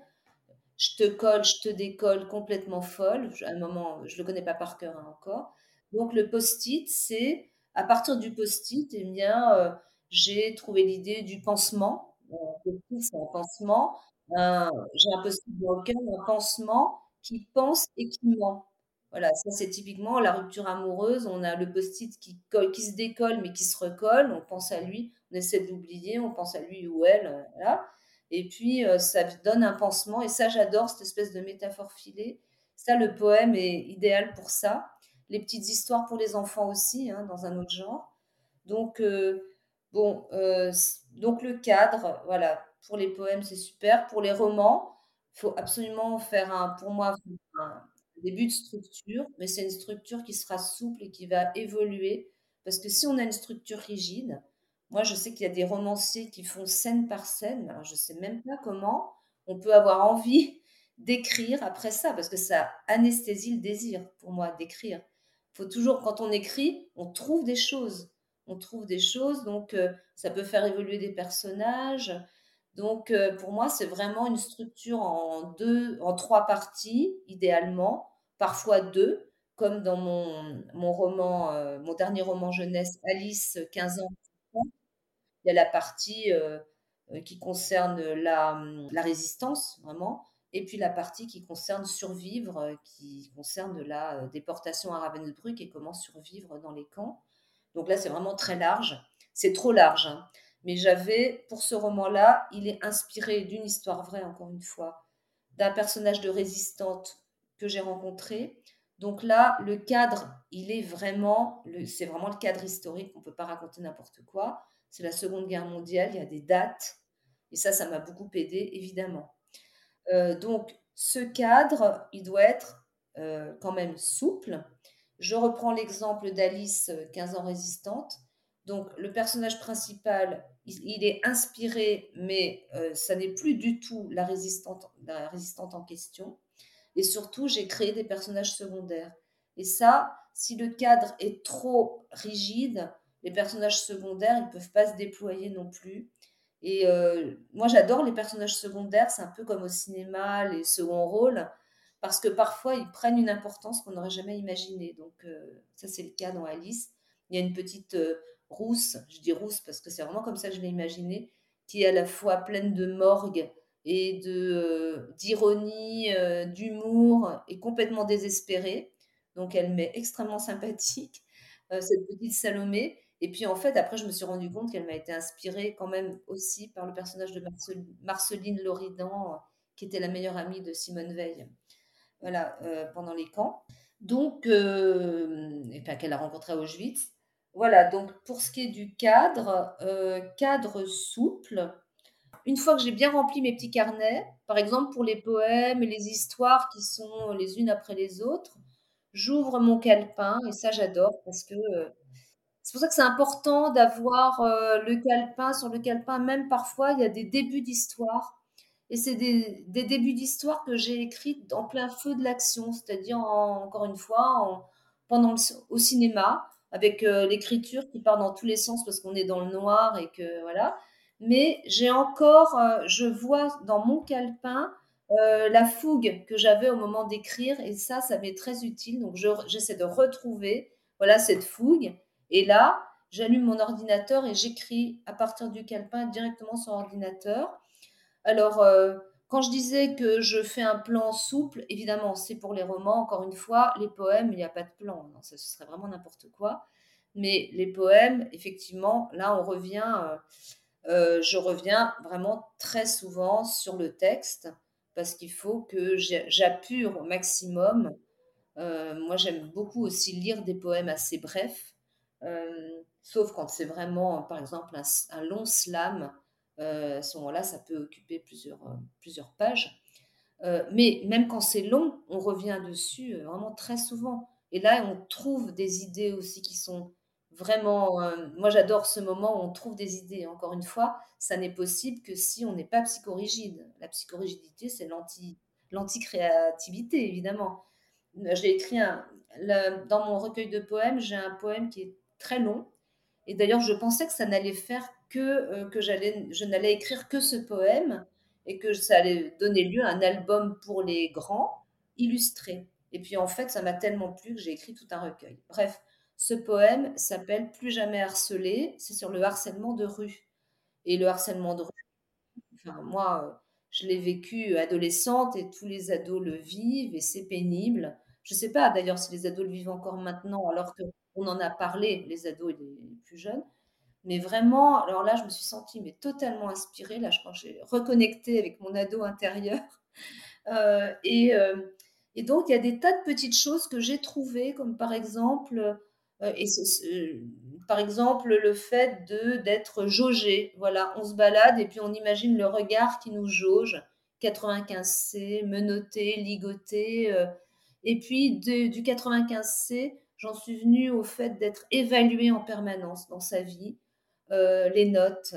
je te colle, je te décolle complètement folle. À un moment, je ne le connais pas par cœur hein, encore. Donc le post-it, c'est à partir du post-it, eh bien, euh, j'ai trouvé l'idée du pansement. c'est un pansement. j'ai un post-it dans le cœur, un pansement qui pense et qui ment. Voilà, ça c'est typiquement la rupture amoureuse. On a le post-it qui, se décolle mais qui se recolle. On pense à lui, on essaie de l'oublier, on pense à lui ou elle. Euh, voilà. Et puis, euh, ça donne un pansement. Et ça, j'adore cette espèce de métaphore filée. Ça, le poème est idéal pour ça. Les petites histoires pour les enfants aussi, hein, dans un autre genre. Donc, euh, donc le cadre, voilà, pour les poèmes, c'est super. Pour les romans, il faut absolument faire un, pour moi, un début de structure, mais c'est une structure qui sera souple et qui va évoluer. Parce que si on a une structure rigide, moi, je sais qu'il y a des romanciers qui font scène par scène. Je ne sais même pas comment on peut avoir envie d'écrire après ça, parce que ça anesthésie le désir pour moi d'écrire. Faut toujours, quand on écrit, on trouve des choses. On trouve des choses, donc euh, ça peut faire évoluer des personnages. Donc, euh, pour moi, c'est vraiment une structure en deux, en trois parties, idéalement, parfois deux, comme dans mon, mon roman, euh, mon dernier roman jeunesse, Alice, 15 ans, il y a la partie euh, qui concerne la, la, résistance, vraiment, et puis la partie qui concerne survivre, qui concerne la déportation à Ravensbrück et comment survivre dans les camps. Donc là, c'est vraiment très large. C'est trop large. Hein. Mais j'avais, pour ce roman-là, il est inspiré d'une histoire vraie, encore une fois, d'un personnage de résistante que j'ai rencontré. Donc là, le cadre, il est vraiment, c'est vraiment le cadre historique, on ne peut pas raconter n'importe quoi c'est la Seconde Guerre mondiale, il y a des dates, et ça, ça m'a beaucoup aidé, évidemment. Euh, donc, ce cadre, il doit être euh, quand même souple. Je reprends l'exemple d'Alice, 15 ans résistante. Donc, le personnage principal, il, est inspiré, mais euh, ça n'est plus du tout la résistante, en question. Et surtout, j'ai créé des personnages secondaires. Et ça, si le cadre est trop rigide, les personnages secondaires, ils ne peuvent pas se déployer non plus. Et euh, moi, j'adore les personnages secondaires, c'est un peu comme au cinéma, les seconds rôles, parce que parfois, ils prennent une importance qu'on n'aurait jamais imaginée. Donc, euh, ça, c'est le cas dans Alice. Il y a une petite rousse, je dis rousse parce que c'est vraiment comme ça que je l'ai imaginée, qui est à la fois pleine de morgue et de d'ironie, d'humour et complètement désespérée. Donc, elle m'est extrêmement sympathique, cette petite Salomé. Et puis en fait, après, je me suis rendu compte qu'elle m'a été inspirée quand même aussi par le personnage de Marceline Loridan, qui était la meilleure amie de Simone Veil, voilà, euh, pendant les camps. Donc, euh, qu'elle a rencontré à Auschwitz. Voilà, donc pour ce qui est du cadre, euh, cadre souple, une fois que j'ai bien rempli mes petits carnets, par exemple pour les poèmes et les histoires qui sont les unes après les autres, j'ouvre mon calepin et ça j'adore parce que c'est pour ça que c'est important d'avoir euh, le calepin. Sur le calepin, même parfois, il y a des débuts d'histoire. Et c'est des, débuts d'histoire que j'ai écrits en plein feu de l'action, c'est-à-dire, encore une fois, pendant au cinéma, avec euh, l'écriture qui part dans tous les sens parce qu'on est dans le noir et que voilà. Mais j'ai encore, euh, je vois dans mon calepin la fougue que j'avais au moment d'écrire et ça, ça m'est très utile. Donc, j'essaie de retrouver voilà cette fougue et là, j'allume mon ordinateur et j'écris à partir du calepin directement sur ordinateur. Alors, euh, quand je disais que je fais un plan souple, évidemment, c'est pour les romans, encore une fois, les poèmes, il n'y a pas de plan, ce serait vraiment n'importe quoi. Mais les poèmes, effectivement, là, on revient, euh, euh, je reviens vraiment très souvent sur le texte parce qu'il faut que j'appure au maximum. moi, j'aime beaucoup aussi lire des poèmes assez brefs euh, sauf quand c'est vraiment, par exemple, un, long slam. Euh, à ce moment-là, ça peut occuper plusieurs, euh, pages. mais même quand c'est long, on revient dessus vraiment très souvent. Et là, on trouve des idées aussi qui sont Vraiment, euh, moi j'adore ce moment où on trouve des idées. Encore une fois, ça n'est possible que si on n'est pas psychorigide. La psychorigidité, c'est l'anti, l'anti-créativité, évidemment. J'ai écrit un, dans mon recueil de poèmes, j'ai un poème qui est très long. Et d'ailleurs, je pensais que ça n'allait faire que, euh, je n'allais écrire que ce poème et que ça allait donner lieu à un album pour les grands illustré. Et puis en fait, ça m'a tellement plu que j'ai écrit tout un recueil. Bref, ce poème s'appelle Plus jamais harcelé. C'est sur le harcèlement de rue. Et le harcèlement de rue, moi, je l'ai vécu adolescente et tous les ados le vivent et c'est pénible. Je ne sais pas d'ailleurs si les ados le vivent encore maintenant, alors qu'on en a parlé, les ados et les plus jeunes. Mais vraiment, alors là, je me suis sentie mais totalement inspirée. Là, je crois que j'ai reconnecté avec mon ado intérieur. Euh, et, euh, et, donc, il y a des tas de petites choses que j'ai trouvées, comme par exemple, euh, et par exemple le fait de d'être jaugé. Voilà, on se balade et puis on imagine le regard qui nous jauge. 95C, menotté, ligoté. et puis du 95C, j'en suis venue au fait d'être évalué en permanence dans sa vie les notes,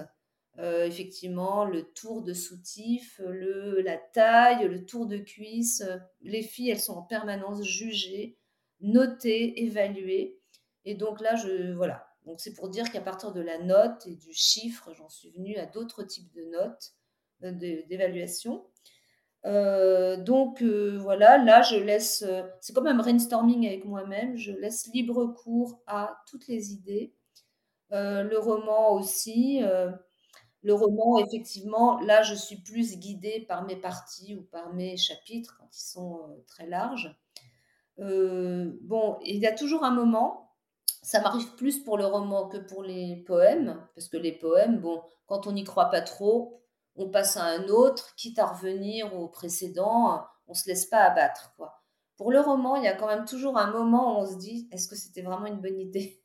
euh, effectivement, le tour de soutif, la taille, le tour de cuisse. Les filles, elles sont en permanence jugées, notées, évaluées. Et donc là, je voilà. C'est pour dire qu'à partir de la note et du chiffre, j'en suis venue à d'autres types de notes, euh, d'évaluation. donc voilà, là je laisse, c'est comme un brainstorming avec moi-même, je laisse libre cours à toutes les idées euh, le roman aussi. Euh, le roman, effectivement, là, je suis plus guidée par mes parties ou par mes chapitres quand ils sont euh, très larges. bon, il y a toujours un moment, ça m'arrive plus pour le roman que pour les poèmes, parce que les poèmes, bon, quand on n'y croit pas trop, on passe à un autre, quitte à revenir au précédent, on se laisse pas abattre, quoi. Pour le roman, il y a quand même toujours un moment où on se dit, est-ce que c'était vraiment une bonne idée?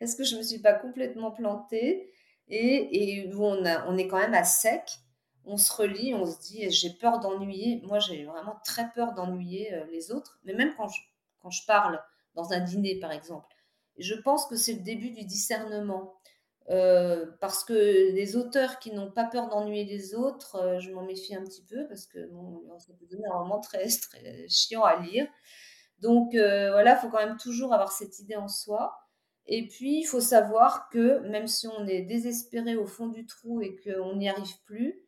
Est-ce que je ne me suis pas complètement plantée et, on, est quand même à sec. On se relit, on se dit j'ai peur d'ennuyer. Moi, j'ai vraiment très peur d'ennuyer euh, les autres, mais même quand je, parle dans un dîner, par exemple. Je pense que c'est le début du discernement. Euh, parce que les auteurs qui n'ont pas peur d'ennuyer les autres, euh, je m'en méfie un petit peu parce que ça peut donner un moment très, très chiant à lire. Donc voilà, il faut quand même toujours avoir cette idée en soi. Et puis, il faut savoir que même si on est désespéré au fond du trou et qu'on n'y arrive plus,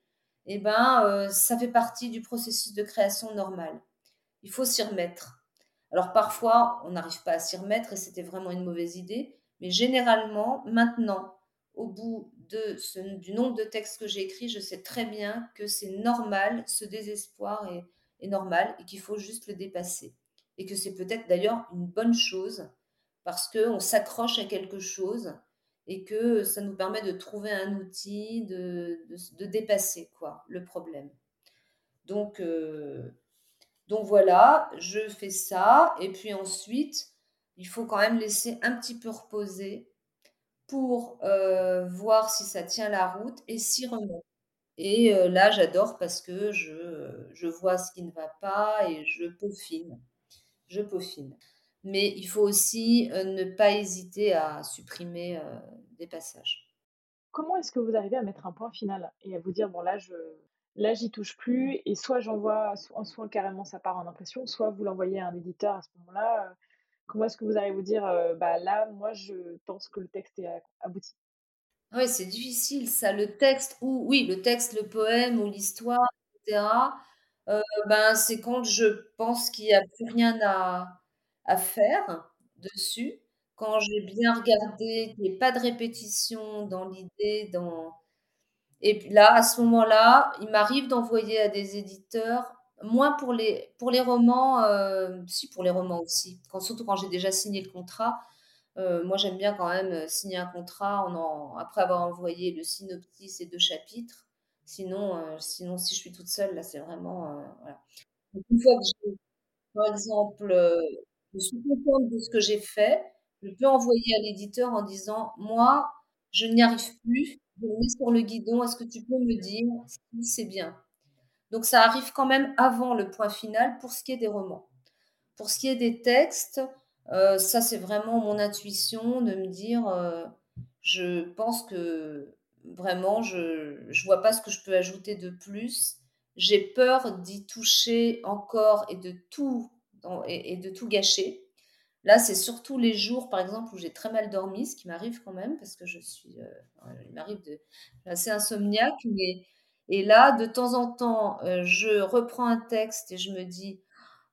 eh ben, euh, ça fait partie du processus de création normal. Il faut s'y remettre. Alors parfois, on n'arrive pas à s'y remettre et c'était vraiment une mauvaise idée, mais généralement, maintenant, au bout de du nombre de textes que j'ai écrits, je sais très bien que c'est normal, ce désespoir est normal et qu'il faut juste le dépasser. Et que c'est peut-être d'ailleurs une bonne chose parce qu'on s'accroche à quelque chose et que ça nous permet de trouver un outil, de, dépasser quoi, le problème. Donc, euh, donc voilà, je fais ça. Et puis ensuite, il faut quand même laisser un petit peu reposer pour euh, voir si ça tient la route et s'y remettre. Et euh, là, j'adore parce que je, je vois ce qui ne va pas et je peaufine. Je peaufine mais il faut aussi euh, ne pas hésiter à supprimer euh, des passages. Comment est-ce que vous arrivez à mettre un point final et à vous dire, bon là, je, là j'y touche plus, et soit j'envoie, soit, soit carrément ça part en impression, soit vous l'envoyez à un éditeur à ce moment-là. Euh, comment est-ce que vous arrivez à vous dire, bah là, moi je pense que le texte est abouti? Oui, c'est difficile ça, le texte, ou oui, le texte, le poème ou l'histoire, etc. ben, c'est quand je pense qu'il n'y a plus rien à, à faire dessus. Quand j'ai bien regardé, qu'il n'y ait pas de répétition dans l'idée, dans... Et là, à ce moment-là, il m'arrive d'envoyer à des éditeurs, moins pour les, pour les romans, euh, si pour les romans aussi, quand, surtout quand j'ai déjà signé le contrat. Euh, moi, j'aime bien quand même signer un contrat après avoir envoyé le synopsis et deux chapitres. Sinon, euh, sinon, si je suis toute seule, là, c'est vraiment. une fois que j'ai, par exemple, je suis contente de ce que j'ai fait. Je peux envoyer à l'éditeur en disant, moi, je n'y arrive plus, je me mets sur le guidon, est-ce que tu peux me dire si c'est bien? Donc ça arrive quand même avant le point final pour ce qui est des romans. Pour ce qui est des textes, Euh, ça, c'est vraiment mon intuition de me dire, euh, je pense que vraiment, je ne vois pas ce que je peux ajouter de plus. J'ai peur d'y toucher encore et de tout, et, de tout gâcher. Là, c'est surtout les jours, par exemple, où j'ai très mal dormi, ce qui m'arrive quand même, parce que je suis, euh, il m'arrive de, assez insomniaque, mais, et là, de temps en temps, je reprends un texte et je me dis,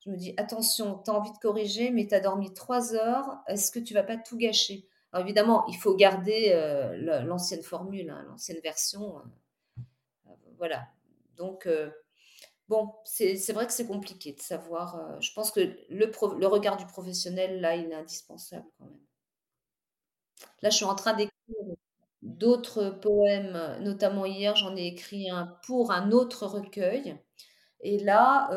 je me dis, attention, tu as envie de corriger, mais tu as dormi trois heures, est-ce que tu vas pas tout gâcher? Alors évidemment, il faut garder euh, l'ancienne formule, hein, l'ancienne version. Euh, euh, voilà. Donc, bon, c'est vrai que c'est compliqué de savoir. je pense que le, regard du professionnel, là, il est indispensable quand même. Là, je suis en train d'écrire d'autres poèmes, notamment hier, j'en ai écrit un pour un autre recueil. Et là,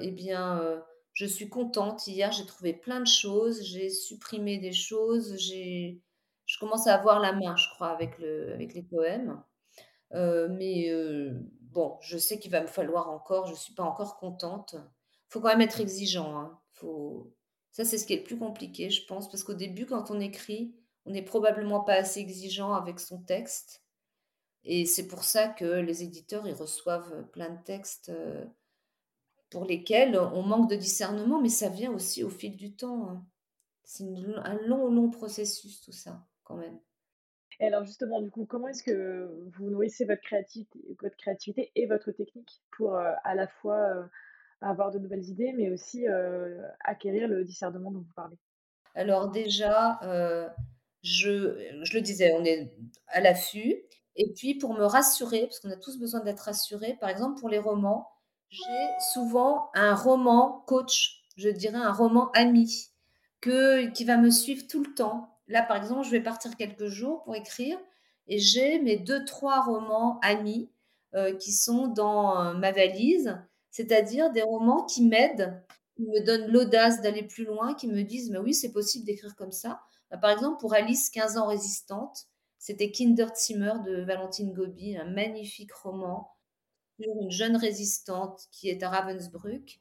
eh bien, je suis contente. Hier, j'ai trouvé plein de choses, j'ai supprimé des choses, je commence à avoir la main, je crois, avec le avec les poèmes. Euh, mais euh, bon, je sais qu'il va me falloir encore, je ne suis pas encore contente. Faut quand même être exigeant, hein. Faut ça, c'est ce qui est le plus compliqué, je pense, parce qu'au début, quand on écrit, on n'est probablement pas assez exigeant avec son texte et c'est pour ça que les éditeurs, ils reçoivent plein de textes, euh, pour lesquels on manque de discernement, mais ça vient aussi au fil du temps. Hein. C'est un long, long processus, tout ça, quand même. Et alors justement, du coup, comment est-ce que vous nourrissez votre créativité, votre créativité et votre technique pour euh, à la fois euh, avoir de nouvelles idées, mais aussi euh, acquérir le discernement dont vous parlez? Alors déjà, je, je, le disais, on est à l'affût. Et puis pour me rassurer, parce qu'on a tous besoin d'être rassurés, par exemple pour les romans, j'ai souvent un roman coach, je dirais un roman ami, qui va me suivre tout le temps. Là, par exemple, je vais partir quelques jours pour écrire et j'ai mes deux, trois romans amis euh, qui sont dans euh, ma valise, c'est-à-dire des romans qui m'aident, qui me donnent l'audace d'aller plus loin, qui me disent, mais oui, c'est possible d'écrire comme ça. Bah, par exemple, pour Alice, 15 ans résistante, c'était Kinderzimmer de Valentine Gobi, un magnifique roman une jeune résistante qui est à Ravensbrück.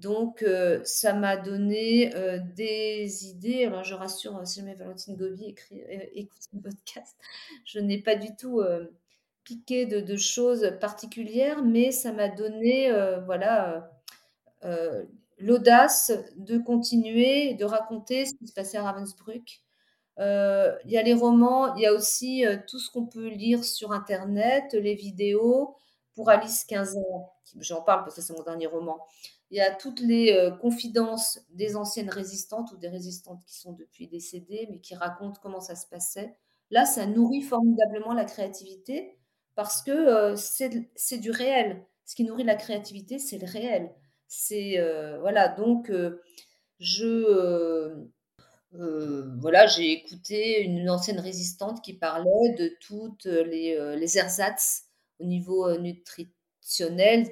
Donc, euh, ça m'a donné euh, des idées. Alors, je rassure, euh, si jamais Valentine Gobi écrit, écoute ce podcast, je n'ai pas du tout piqué de, choses particulières, mais ça m'a donné, voilà, l'audace de continuer, de raconter ce qui se passait à Ravensbrück. Il y a les romans, il y a aussi tout ce qu'on peut lire sur Internet, les vidéos, pour Alice 15 ans, j'en parle parce que c'est mon dernier roman, il y a toutes les euh, confidences des anciennes résistantes ou des résistantes qui sont depuis décédées, mais qui racontent comment ça se passait. Là, ça nourrit formidablement la créativité parce que euh, c'est du réel. Ce qui nourrit la créativité, c'est le réel. C'est euh, voilà, donc je voilà, j'ai écouté une ancienne résistante qui parlait de toutes les, les ersatz au niveau euh,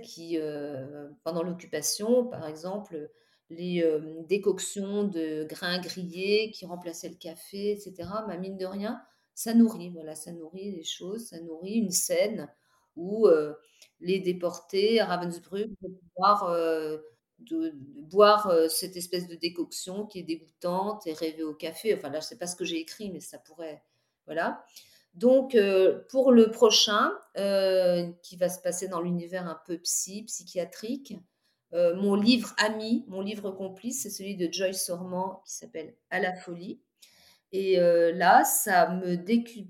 qui, euh, pendant l'occupation, par exemple, les euh, décoctions de grains grillés qui remplaçaient le café, etc. Ma mine de rien, ça nourrit, voilà, ça nourrit les choses, ça nourrit une scène où les déportés à Ravensbrück vont pouvoir de, boire cette espèce de décoction qui est dégoûtante et rêver au café. Enfin là, je sais pas ce que j'ai écrit, mais ça pourrait, voilà. Donc, euh, pour le prochain, euh, qui va se passer dans l'univers un peu psy, psychiatrique, euh, mon livre ami, mon livre complice, c'est celui de Joyce Sorman qui s'appelle À la folie. Et là, ça me,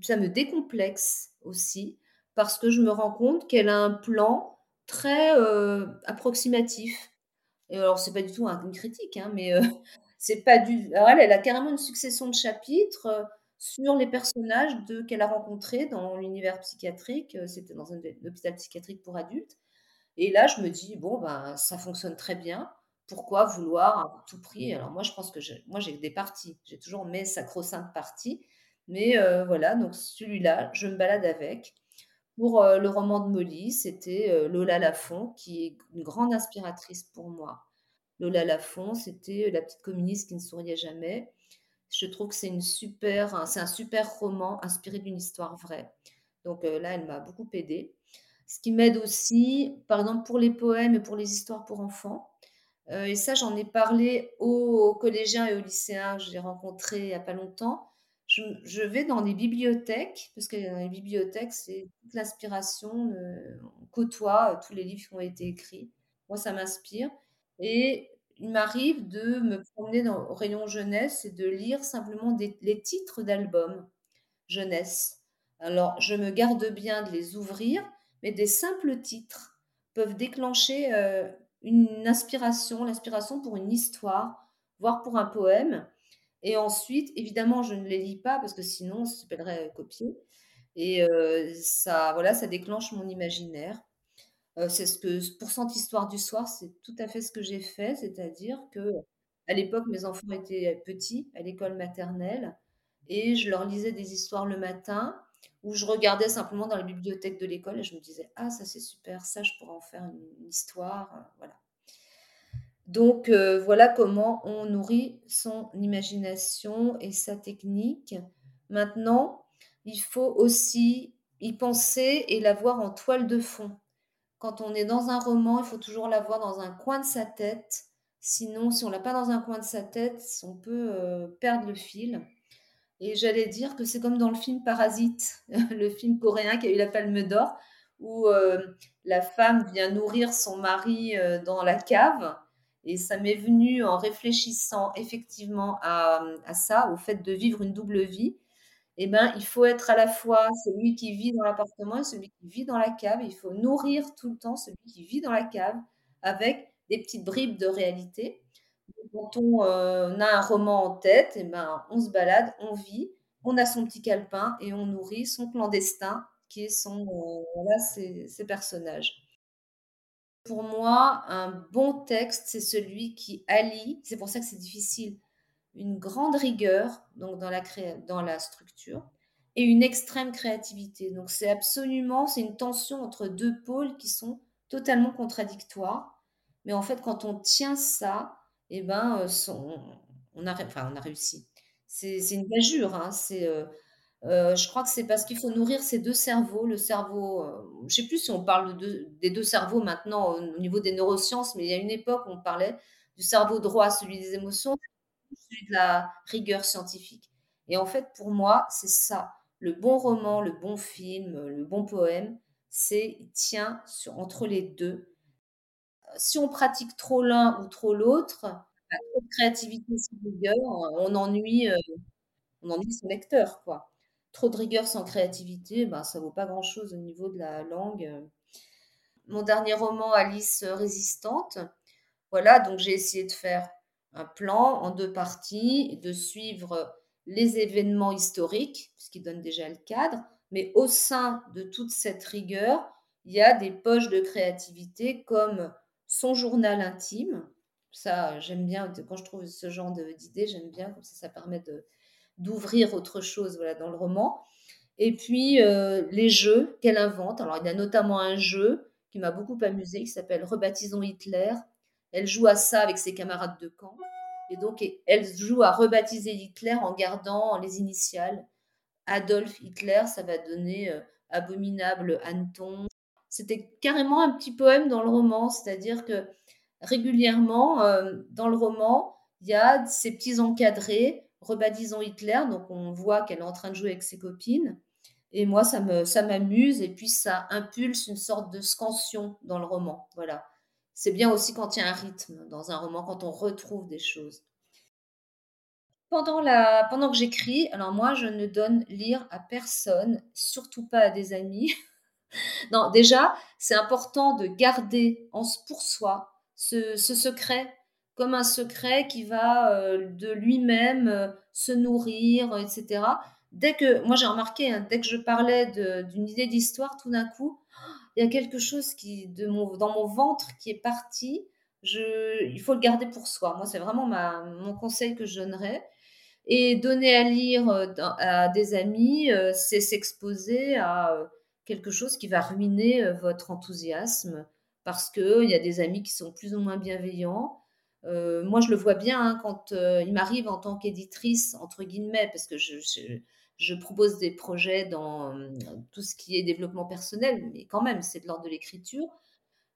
ça me décomplexe aussi parce que je me rends compte qu'elle a un plan très approximatif. Et alors, c'est pas du tout une critique, hein, mais c'est pas du. Elle, elle a carrément une succession de chapitres sur les personnages qu'elle a rencontrés dans l'univers psychiatrique. Euh, c'était dans un hôpital psychiatrique pour adultes. Et là, je me dis, bon, ben, ça fonctionne très bien. Pourquoi vouloir à tout prix? Alors moi, je pense que moi, j'ai des parties. J'ai toujours mes sacro-saintes parties. Mais euh, voilà, donc celui-là, je me balade avec. Pour euh, le roman de Molly, c'était Lola Lafont, qui est une grande inspiratrice pour moi. Lola Lafont, c'était la petite communiste qui ne souriait jamais. Je trouve que c'est une super, c'est un super roman inspiré d'une histoire vraie. Donc euh, là, elle m'a beaucoup aidée. Ce qui m'aide aussi, par exemple pour les poèmes et pour les histoires pour enfants, Euh, et ça, j'en ai parlé aux, collégiens et aux lycéens que j'ai rencontrés il n'y a pas longtemps. Je, vais dans les bibliothèques, parce que dans les bibliothèques, c'est toute l'inspiration, on côtoie tous les livres qui ont été écrits. Moi, ça m'inspire. Et il m'arrive de me promener dans, au rayon jeunesse et de lire simplement les titres d'albums jeunesse. Alors, je me garde bien de les ouvrir, mais des simples titres peuvent déclencher euh, une inspiration, l'inspiration pour une histoire, voire pour un poème. Et ensuite, évidemment, je ne les lis pas parce que sinon, ça s'appellerait copier. Et euh, ça, voilà, ça déclenche mon imaginaire. Euh, c'est ce que pour Cent Histoire du soir, c'est tout à fait ce que j'ai fait, c'est-à-dire que à l'époque, mes enfants étaient petits à l'école maternelle et je leur lisais des histoires le matin ou je regardais simplement dans la bibliothèque de l'école et je me disais ah ça c'est super, ça je pourrais en faire une, histoire, euh, voilà. Donc euh, voilà comment on nourrit son imagination et sa technique. Maintenant, il faut aussi y penser et la voir en toile de fond. Quand on est dans un roman, il faut toujours l'avoir dans un coin de sa tête. Sinon, si on l'a pas dans un coin de sa tête, on peut euh, perdre le fil. Et j'allais dire que c'est comme dans le film Parasite, le film coréen qui a eu la Palme d'Or, où euh, la femme vient nourrir son mari euh, dans la cave. Et ça m'est venu en réfléchissant effectivement à, à, ça, au fait de vivre une double vie. Eh ben, il faut être à la fois celui qui vit dans l'appartement et celui qui vit dans la cave. Il faut nourrir tout le temps celui qui vit dans la cave avec des petites bribes de réalité. Quand on euh, a un roman en tête, eh ben, on se balade, on vit, on a son petit calepin et on nourrit son clandestin qui est son, euh, ses, personnages. Pour moi, un bon texte, c'est celui qui allie, c'est pour ça que c'est difficile, une grande rigueur dans la, structure et une extrême créativité. Donc c'est absolument, c'est une tension entre deux pôles qui sont totalement contradictoires. Mais en fait, quand on tient ça, eh ben, euh, on, a, réussi. C'est une gageure. Hein, euh, euh, je crois que c'est parce qu'il faut nourrir ces deux cerveaux. Le cerveau, je ne sais plus si on parle de, des deux cerveaux maintenant au, niveau des neurosciences, mais il y a une époque où on parlait du cerveau droit, celui des émotions, de la rigueur scientifique. Et en fait, pour moi, c'est ça. Le bon roman, le bon film, le bon poème, c'est il tient sur, entre les deux. Si on pratique trop l'un ou trop l'autre, trop de créativité sans rigueur, on ennuie, euh, on ennuie son lecteur, quoi. Trop de rigueur sans créativité, ben, ça vaut pas grand-chose au niveau de la langue. Mon dernier roman, Alice résistante, voilà, donc j'ai essayé de faire un plan en deux parties, de suivre les événements historiques, ce qui donne déjà le cadre, mais au sein de toute cette rigueur, il y a des poches de créativité comme son journal intime. Ça, j'aime bien, quand je trouve ce genre d'idées, j'aime bien, comme ça, ça permet d'ouvrir autre chose voilà, dans le roman. Et puis, euh, les jeux qu'elle invente. Alors, il y a notamment un jeu qui m'a beaucoup amusé, qui s'appelle Rebaptisons Hitler, elle joue à ça avec ses camarades de camp. Et donc, elle joue à rebaptiser Hitler en gardant les initiales. Adolf Hitler, ça va donner euh, abominable Anton. C'était carrément un petit poème dans le roman, c'est-à-dire que régulièrement, euh, dans le roman, il y a ces petits encadrés, rebaptisons Hitler, donc on voit qu'elle est en train de jouer avec ses copines. Et moi, ça ça m'amuse et puis ça impulse une sorte de scansion dans le roman. Voilà c'est bien aussi quand il y a un rythme dans un roman, quand on retrouve des choses. Pendant, la, pendant que j'écris, alors moi, je ne donne lire à personne, surtout pas à des amis. non, déjà, c'est important de garder en, pour soi ce, secret comme un secret qui va euh, de lui-même euh, se nourrir, etc. Dès que, moi j'ai remarqué, hein, dès que je parlais d'une idée d'histoire, tout d'un coup, il y a quelque chose qui, de mon, dans mon ventre qui est parti. Je, il faut le garder pour soi. Moi, c'est vraiment ma, mon conseil que je donnerais. Et donner à lire euh, à des amis, euh, c'est s'exposer à euh, quelque chose qui va ruiner votre enthousiasme parce qu'il y a des amis qui sont plus ou moins bienveillants. moi, je le vois bien hein, quand il m'arrive en tant qu'éditrice, entre guillemets, parce que je je propose des projets dans tout ce qui est développement personnel, mais quand même, c'est de l'ordre de l'écriture.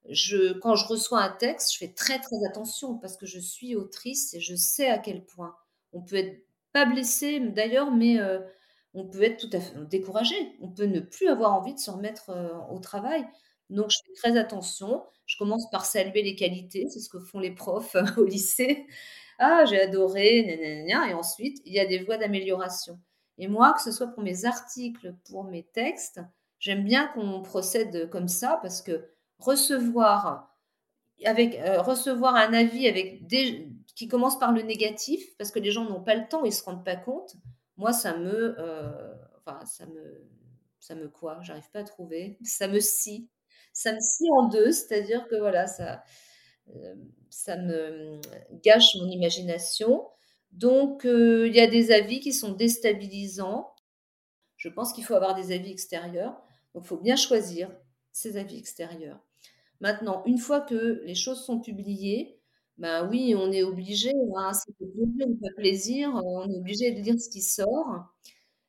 je, quand je reçois un texte, je fais très très attention parce que je suis autrice et je sais à quel point on peut être pas blessé d'ailleurs, mais euh, on peut être tout à fait découragé. On peut ne plus avoir envie de se remettre euh, au travail. Donc je fais très attention. Je commence par saluer les qualités, c'est ce que font les profs au lycée. Ah, j'ai adoré, et ensuite il y a des voies d'amélioration. Et moi, que ce soit pour mes articles, pour mes textes, j'aime bien qu'on procède comme ça parce que recevoir avec euh, recevoir un avis avec des, qui commence par le négatif parce que les gens n'ont pas le temps, ils se rendent pas compte. Moi, ça me, euh, enfin, ça me, ça me quoi? J'arrive pas à trouver. Ça me scie, ça me scie en deux, c'est-à-dire que voilà, ça, euh, ça me gâche mon imagination. Donc, il y a des avis qui sont déstabilisants. Je pense qu'il faut avoir des avis extérieurs. Donc, il faut bien choisir ces avis extérieurs. Maintenant, une fois que les choses sont publiées, ben oui, on est obligé, hein, c'est pas plaisir, on est obligé de lire ce qui sort.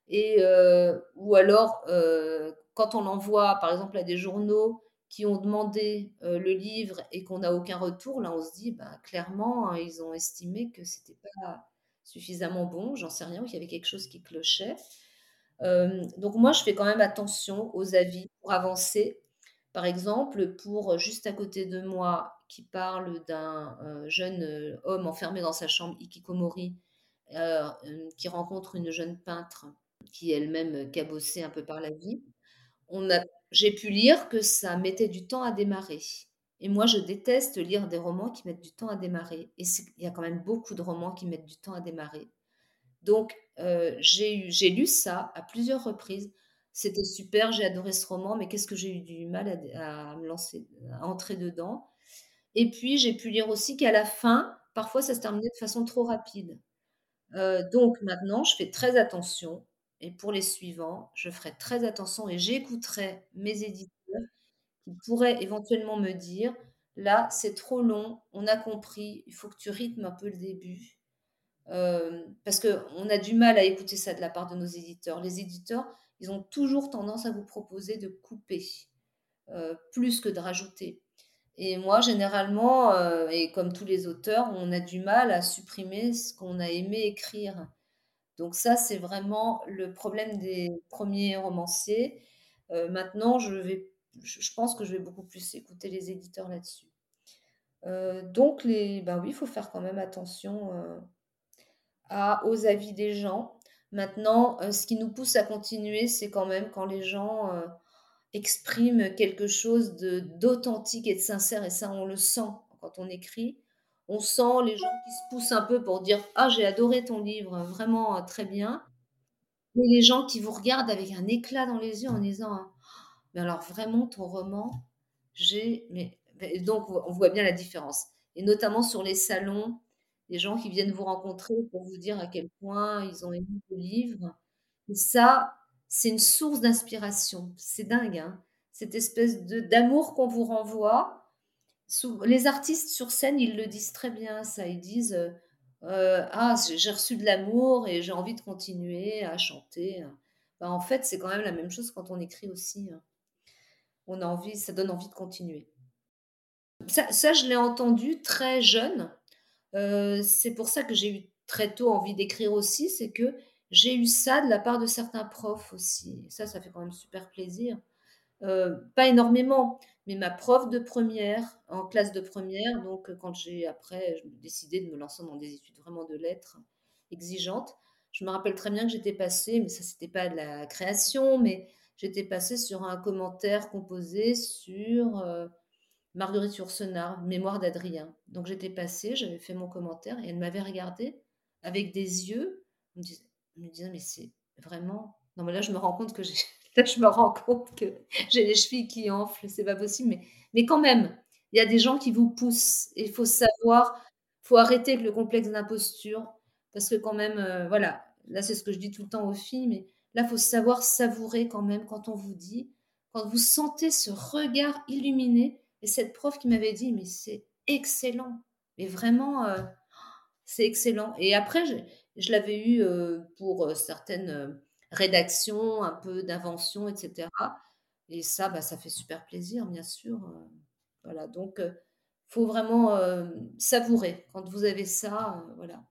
Et, euh, ou alors, euh, quand on envoie, par exemple, à des journaux qui ont demandé euh, le livre et qu'on n'a aucun retour, là, on se dit, ben, clairement, hein, ils ont estimé que c'était pas suffisamment bon, j'en sais rien, qu'il y avait quelque chose qui clochait. donc moi, je fais quand même attention aux avis pour avancer. Par exemple, pour juste à côté de moi, qui parle d'un euh, jeune euh, homme enfermé dans sa chambre, Ikikomori, euh, qui rencontre une jeune peintre qui elle-même cabossée un peu par la vie. J'ai pu lire que ça mettait du temps à démarrer. Et moi, je déteste lire des romans qui mettent du temps à démarrer. Et il y a quand même beaucoup de romans qui mettent du temps à démarrer. Donc, j'ai lu ça à plusieurs reprises. C'était super, j'ai adoré ce roman, mais qu'est-ce que j'ai eu du mal à, me lancer, à entrer dedans? Et puis, j'ai pu lire aussi qu'à la fin, parfois, ça se terminait de façon trop rapide. Euh, donc maintenant, je fais très attention. Et pour les suivants, je ferai très attention et j'écouterai mes éditeurs qui pourraient éventuellement me dire, là, c'est trop long, on a compris, il faut que tu rythmes un peu le début. Euh, parce qu'on a du mal à écouter ça de la part de nos éditeurs. Les éditeurs, ils ont toujours tendance à vous proposer de couper euh, plus que de rajouter. Et moi, généralement, euh, et comme tous les auteurs, on a du mal à supprimer ce qu'on a aimé écrire. Donc ça, c'est vraiment le problème des premiers romanciers. Maintenant, je, vais, je pense que je vais beaucoup plus écouter les éditeurs là-dessus. donc, les, ben oui, il faut faire quand même attention à, aux avis des gens. Maintenant, euh, ce qui nous pousse à continuer, c'est quand même quand les gens euh, expriment quelque chose d'authentique et de sincère, et ça, on le sent quand on écrit. On sent les gens qui se poussent un peu pour dire Ah, j'ai adoré ton livre, vraiment euh, très bien. Et les gens qui vous regardent avec un éclat dans les yeux en disant Mais alors, vraiment, ton roman, j'ai. Donc, on voit bien la différence. Et notamment sur les salons, des gens qui viennent vous rencontrer pour vous dire à quel point ils ont aimé le livre. Et ça, c'est une source d'inspiration. C'est dingue, hein cette espèce d'amour qu'on vous renvoie. Les artistes sur scène, ils le disent très bien, ça. Ils disent euh, Ah, j'ai reçu de l'amour et j'ai envie de continuer à chanter. Ben, en fait, c'est quand même la même chose quand on écrit aussi. Hein. On a envie, ça donne envie de continuer. Ça, je l'ai entendu très jeune. Euh, c'est pour ça que j'ai eu très tôt envie d'écrire aussi, c'est que j'ai eu ça de la part de certains profs aussi. Ça, ça fait quand même super plaisir. Euh, pas énormément, mais ma prof de première, en classe de première, donc quand j'ai après décidé de me lancer dans des études vraiment de lettres exigeantes, je me rappelle très bien que j'étais passée, mais ça c'était pas de la création, mais j'étais passée sur un commentaire composé sur euh, Marguerite Yourcenar, Mémoire d'Adrien. Donc j'étais passée, j'avais fait mon commentaire et elle m'avait regardé avec des yeux, me, me disant mais c'est vraiment... Non mais là je me rends compte que j'ai... Là je me rends compte que j'ai les chevilles qui enflent, c'est pas possible, mais, mais quand même, il y a des gens qui vous poussent il faut savoir, faut arrêter avec le complexe d'imposture parce que quand même, euh, voilà, là c'est ce que je dis tout le temps aux filles, mais là il faut savoir savourer quand même quand on vous dit, quand vous sentez ce regard illuminé, et cette prof qui m'avait dit, mais c'est excellent, mais vraiment, euh, c'est excellent. Et après, je, l'avais eu euh, pour euh, certaines rédactions, un peu d'invention, etc. Et ça, bah, ça fait super plaisir, bien sûr. Voilà, donc faut vraiment savourer quand vous avez ça, voilà.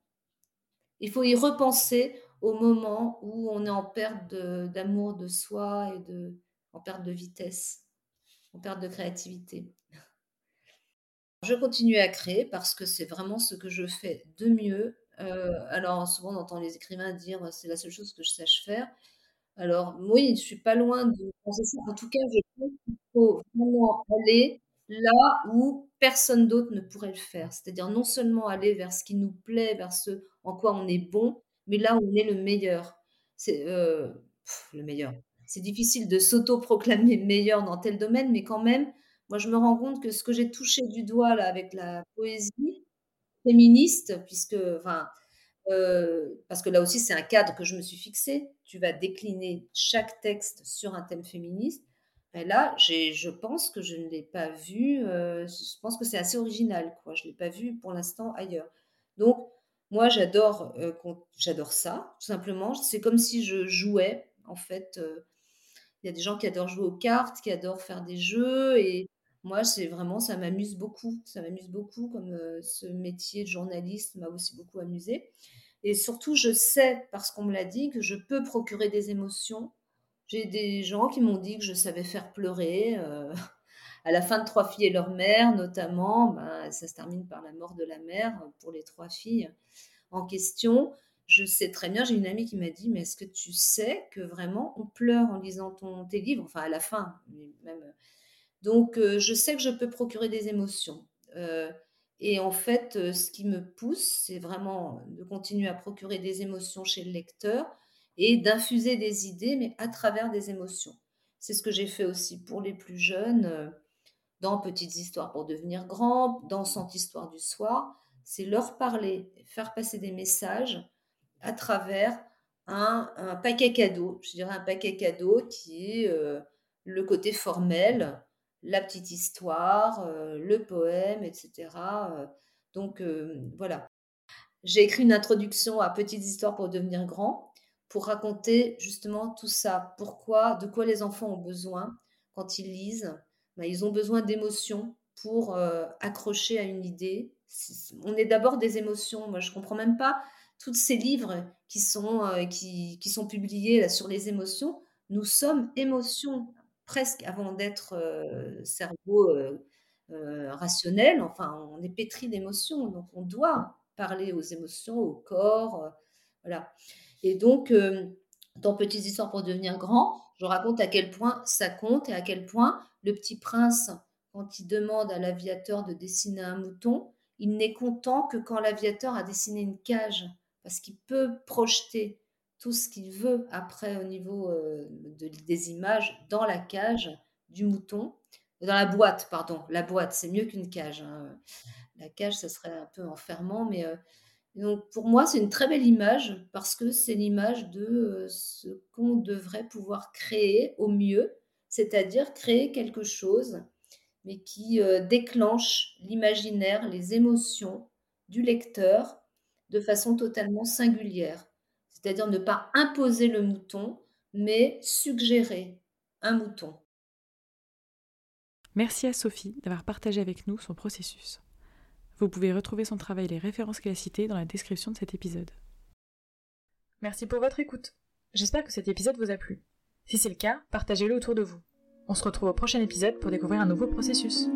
Il faut y repenser au moment où on est en perte d'amour de, soi et de, en perte de vitesse, en perte de créativité. Je continue à créer parce que c'est vraiment ce que je fais de mieux. alors souvent on entend les écrivains dire c'est la seule chose que je sache faire. Alors oui, je suis pas loin de. En tout cas, je pense qu'il faut vraiment aller là où personne d'autre ne pourrait le faire. C'est-à-dire non seulement aller vers ce qui nous plaît, vers ce en quoi on est bon, mais là où on est le meilleur. C'est euh, le meilleur. C'est difficile de s'auto-proclamer meilleur dans tel domaine, mais quand même, moi je me rends compte que ce que j'ai touché du doigt là avec la poésie féministe, puisque enfin euh, parce que là aussi, c'est un cadre que je me suis fixé. Tu vas décliner chaque texte sur un thème féministe. Et là, je pense que je ne l'ai pas vu. Euh, je pense que c'est assez original. Quoi. Je ne l'ai pas vu pour l'instant ailleurs. Donc, moi, j'adore euh, j'adore ça, tout simplement. C'est comme si je jouais. En fait, il y a des gens qui adorent jouer aux cartes, qui adorent faire des jeux. Et moi, c'est vraiment, ça m'amuse beaucoup. Ça m'amuse beaucoup, comme ce métier de journaliste m'a aussi beaucoup amusé. Et surtout, je sais, parce qu'on me l'a dit, que je peux procurer des émotions. J'ai des gens qui m'ont dit que je savais faire pleurer. À la fin de Trois filles et leur mère, notamment, ben, ça se termine par la mort de la mère pour les trois filles en question. Je sais très bien, j'ai une amie qui m'a dit, mais est-ce que tu sais que vraiment on pleure en lisant ton, tes livres Enfin, à la fin, même. Donc, je sais que je peux procurer des émotions. Et en fait, euh, ce qui me pousse, c'est vraiment de continuer à procurer des émotions chez le lecteur et d'infuser des idées, mais à travers des émotions. C'est ce que j'ai fait aussi pour les plus jeunes, euh, dans Petites histoires pour devenir grand, dans Cent histoires du soir. C'est leur parler, faire passer des messages à travers un, paquet cadeau. Je dirais un paquet cadeau qui est euh, le côté formel, la petite histoire, euh, le poème, etc. Donc euh, voilà. J'ai écrit une introduction à Petites histoires pour devenir grand pour raconter justement tout ça. Pourquoi, de quoi les enfants ont besoin quand ils lisent ben, Ils ont besoin d'émotions pour accrocher à une idée. On est d'abord des émotions. Moi, je ne comprends même pas tous ces livres qui sont, qui, qui, sont publiés sur les émotions. Nous sommes émotions presque avant d'être cerveau rationnel. Enfin, on est pétri d'émotions, donc on doit parler aux émotions, au corps, voilà. Et donc, dans Petites histoires pour devenir grand, je raconte à quel point ça compte et à quel point le petit prince, quand il demande à l'aviateur de dessiner un mouton, il n'est content que quand l'aviateur a dessiné une cage, parce qu'il peut projeter tout ce qu'il veut après au niveau euh, des images dans la cage du mouton, dans la boîte, pardon. La boîte, c'est mieux qu'une cage. Hein. La cage, ça serait un peu enfermant, mais euh, pour moi, c'est une très belle image parce que c'est l'image de euh, ce qu'on devrait pouvoir créer au mieux, c'est-à-dire créer quelque chose, mais qui déclenche l'imaginaire, les émotions du lecteur de façon totalement singulière c'est-à-dire ne pas imposer le mouton, mais suggérer un mouton. Merci à Sophie d'avoir partagé avec nous son processus. Vous pouvez retrouver son travail et les références qu'elle a citées dans la description de cet épisode. Merci pour votre écoute. J'espère que cet épisode vous a plu. Si c'est le cas, partagez-le autour de vous. On se retrouve au prochain épisode pour découvrir un nouveau processus.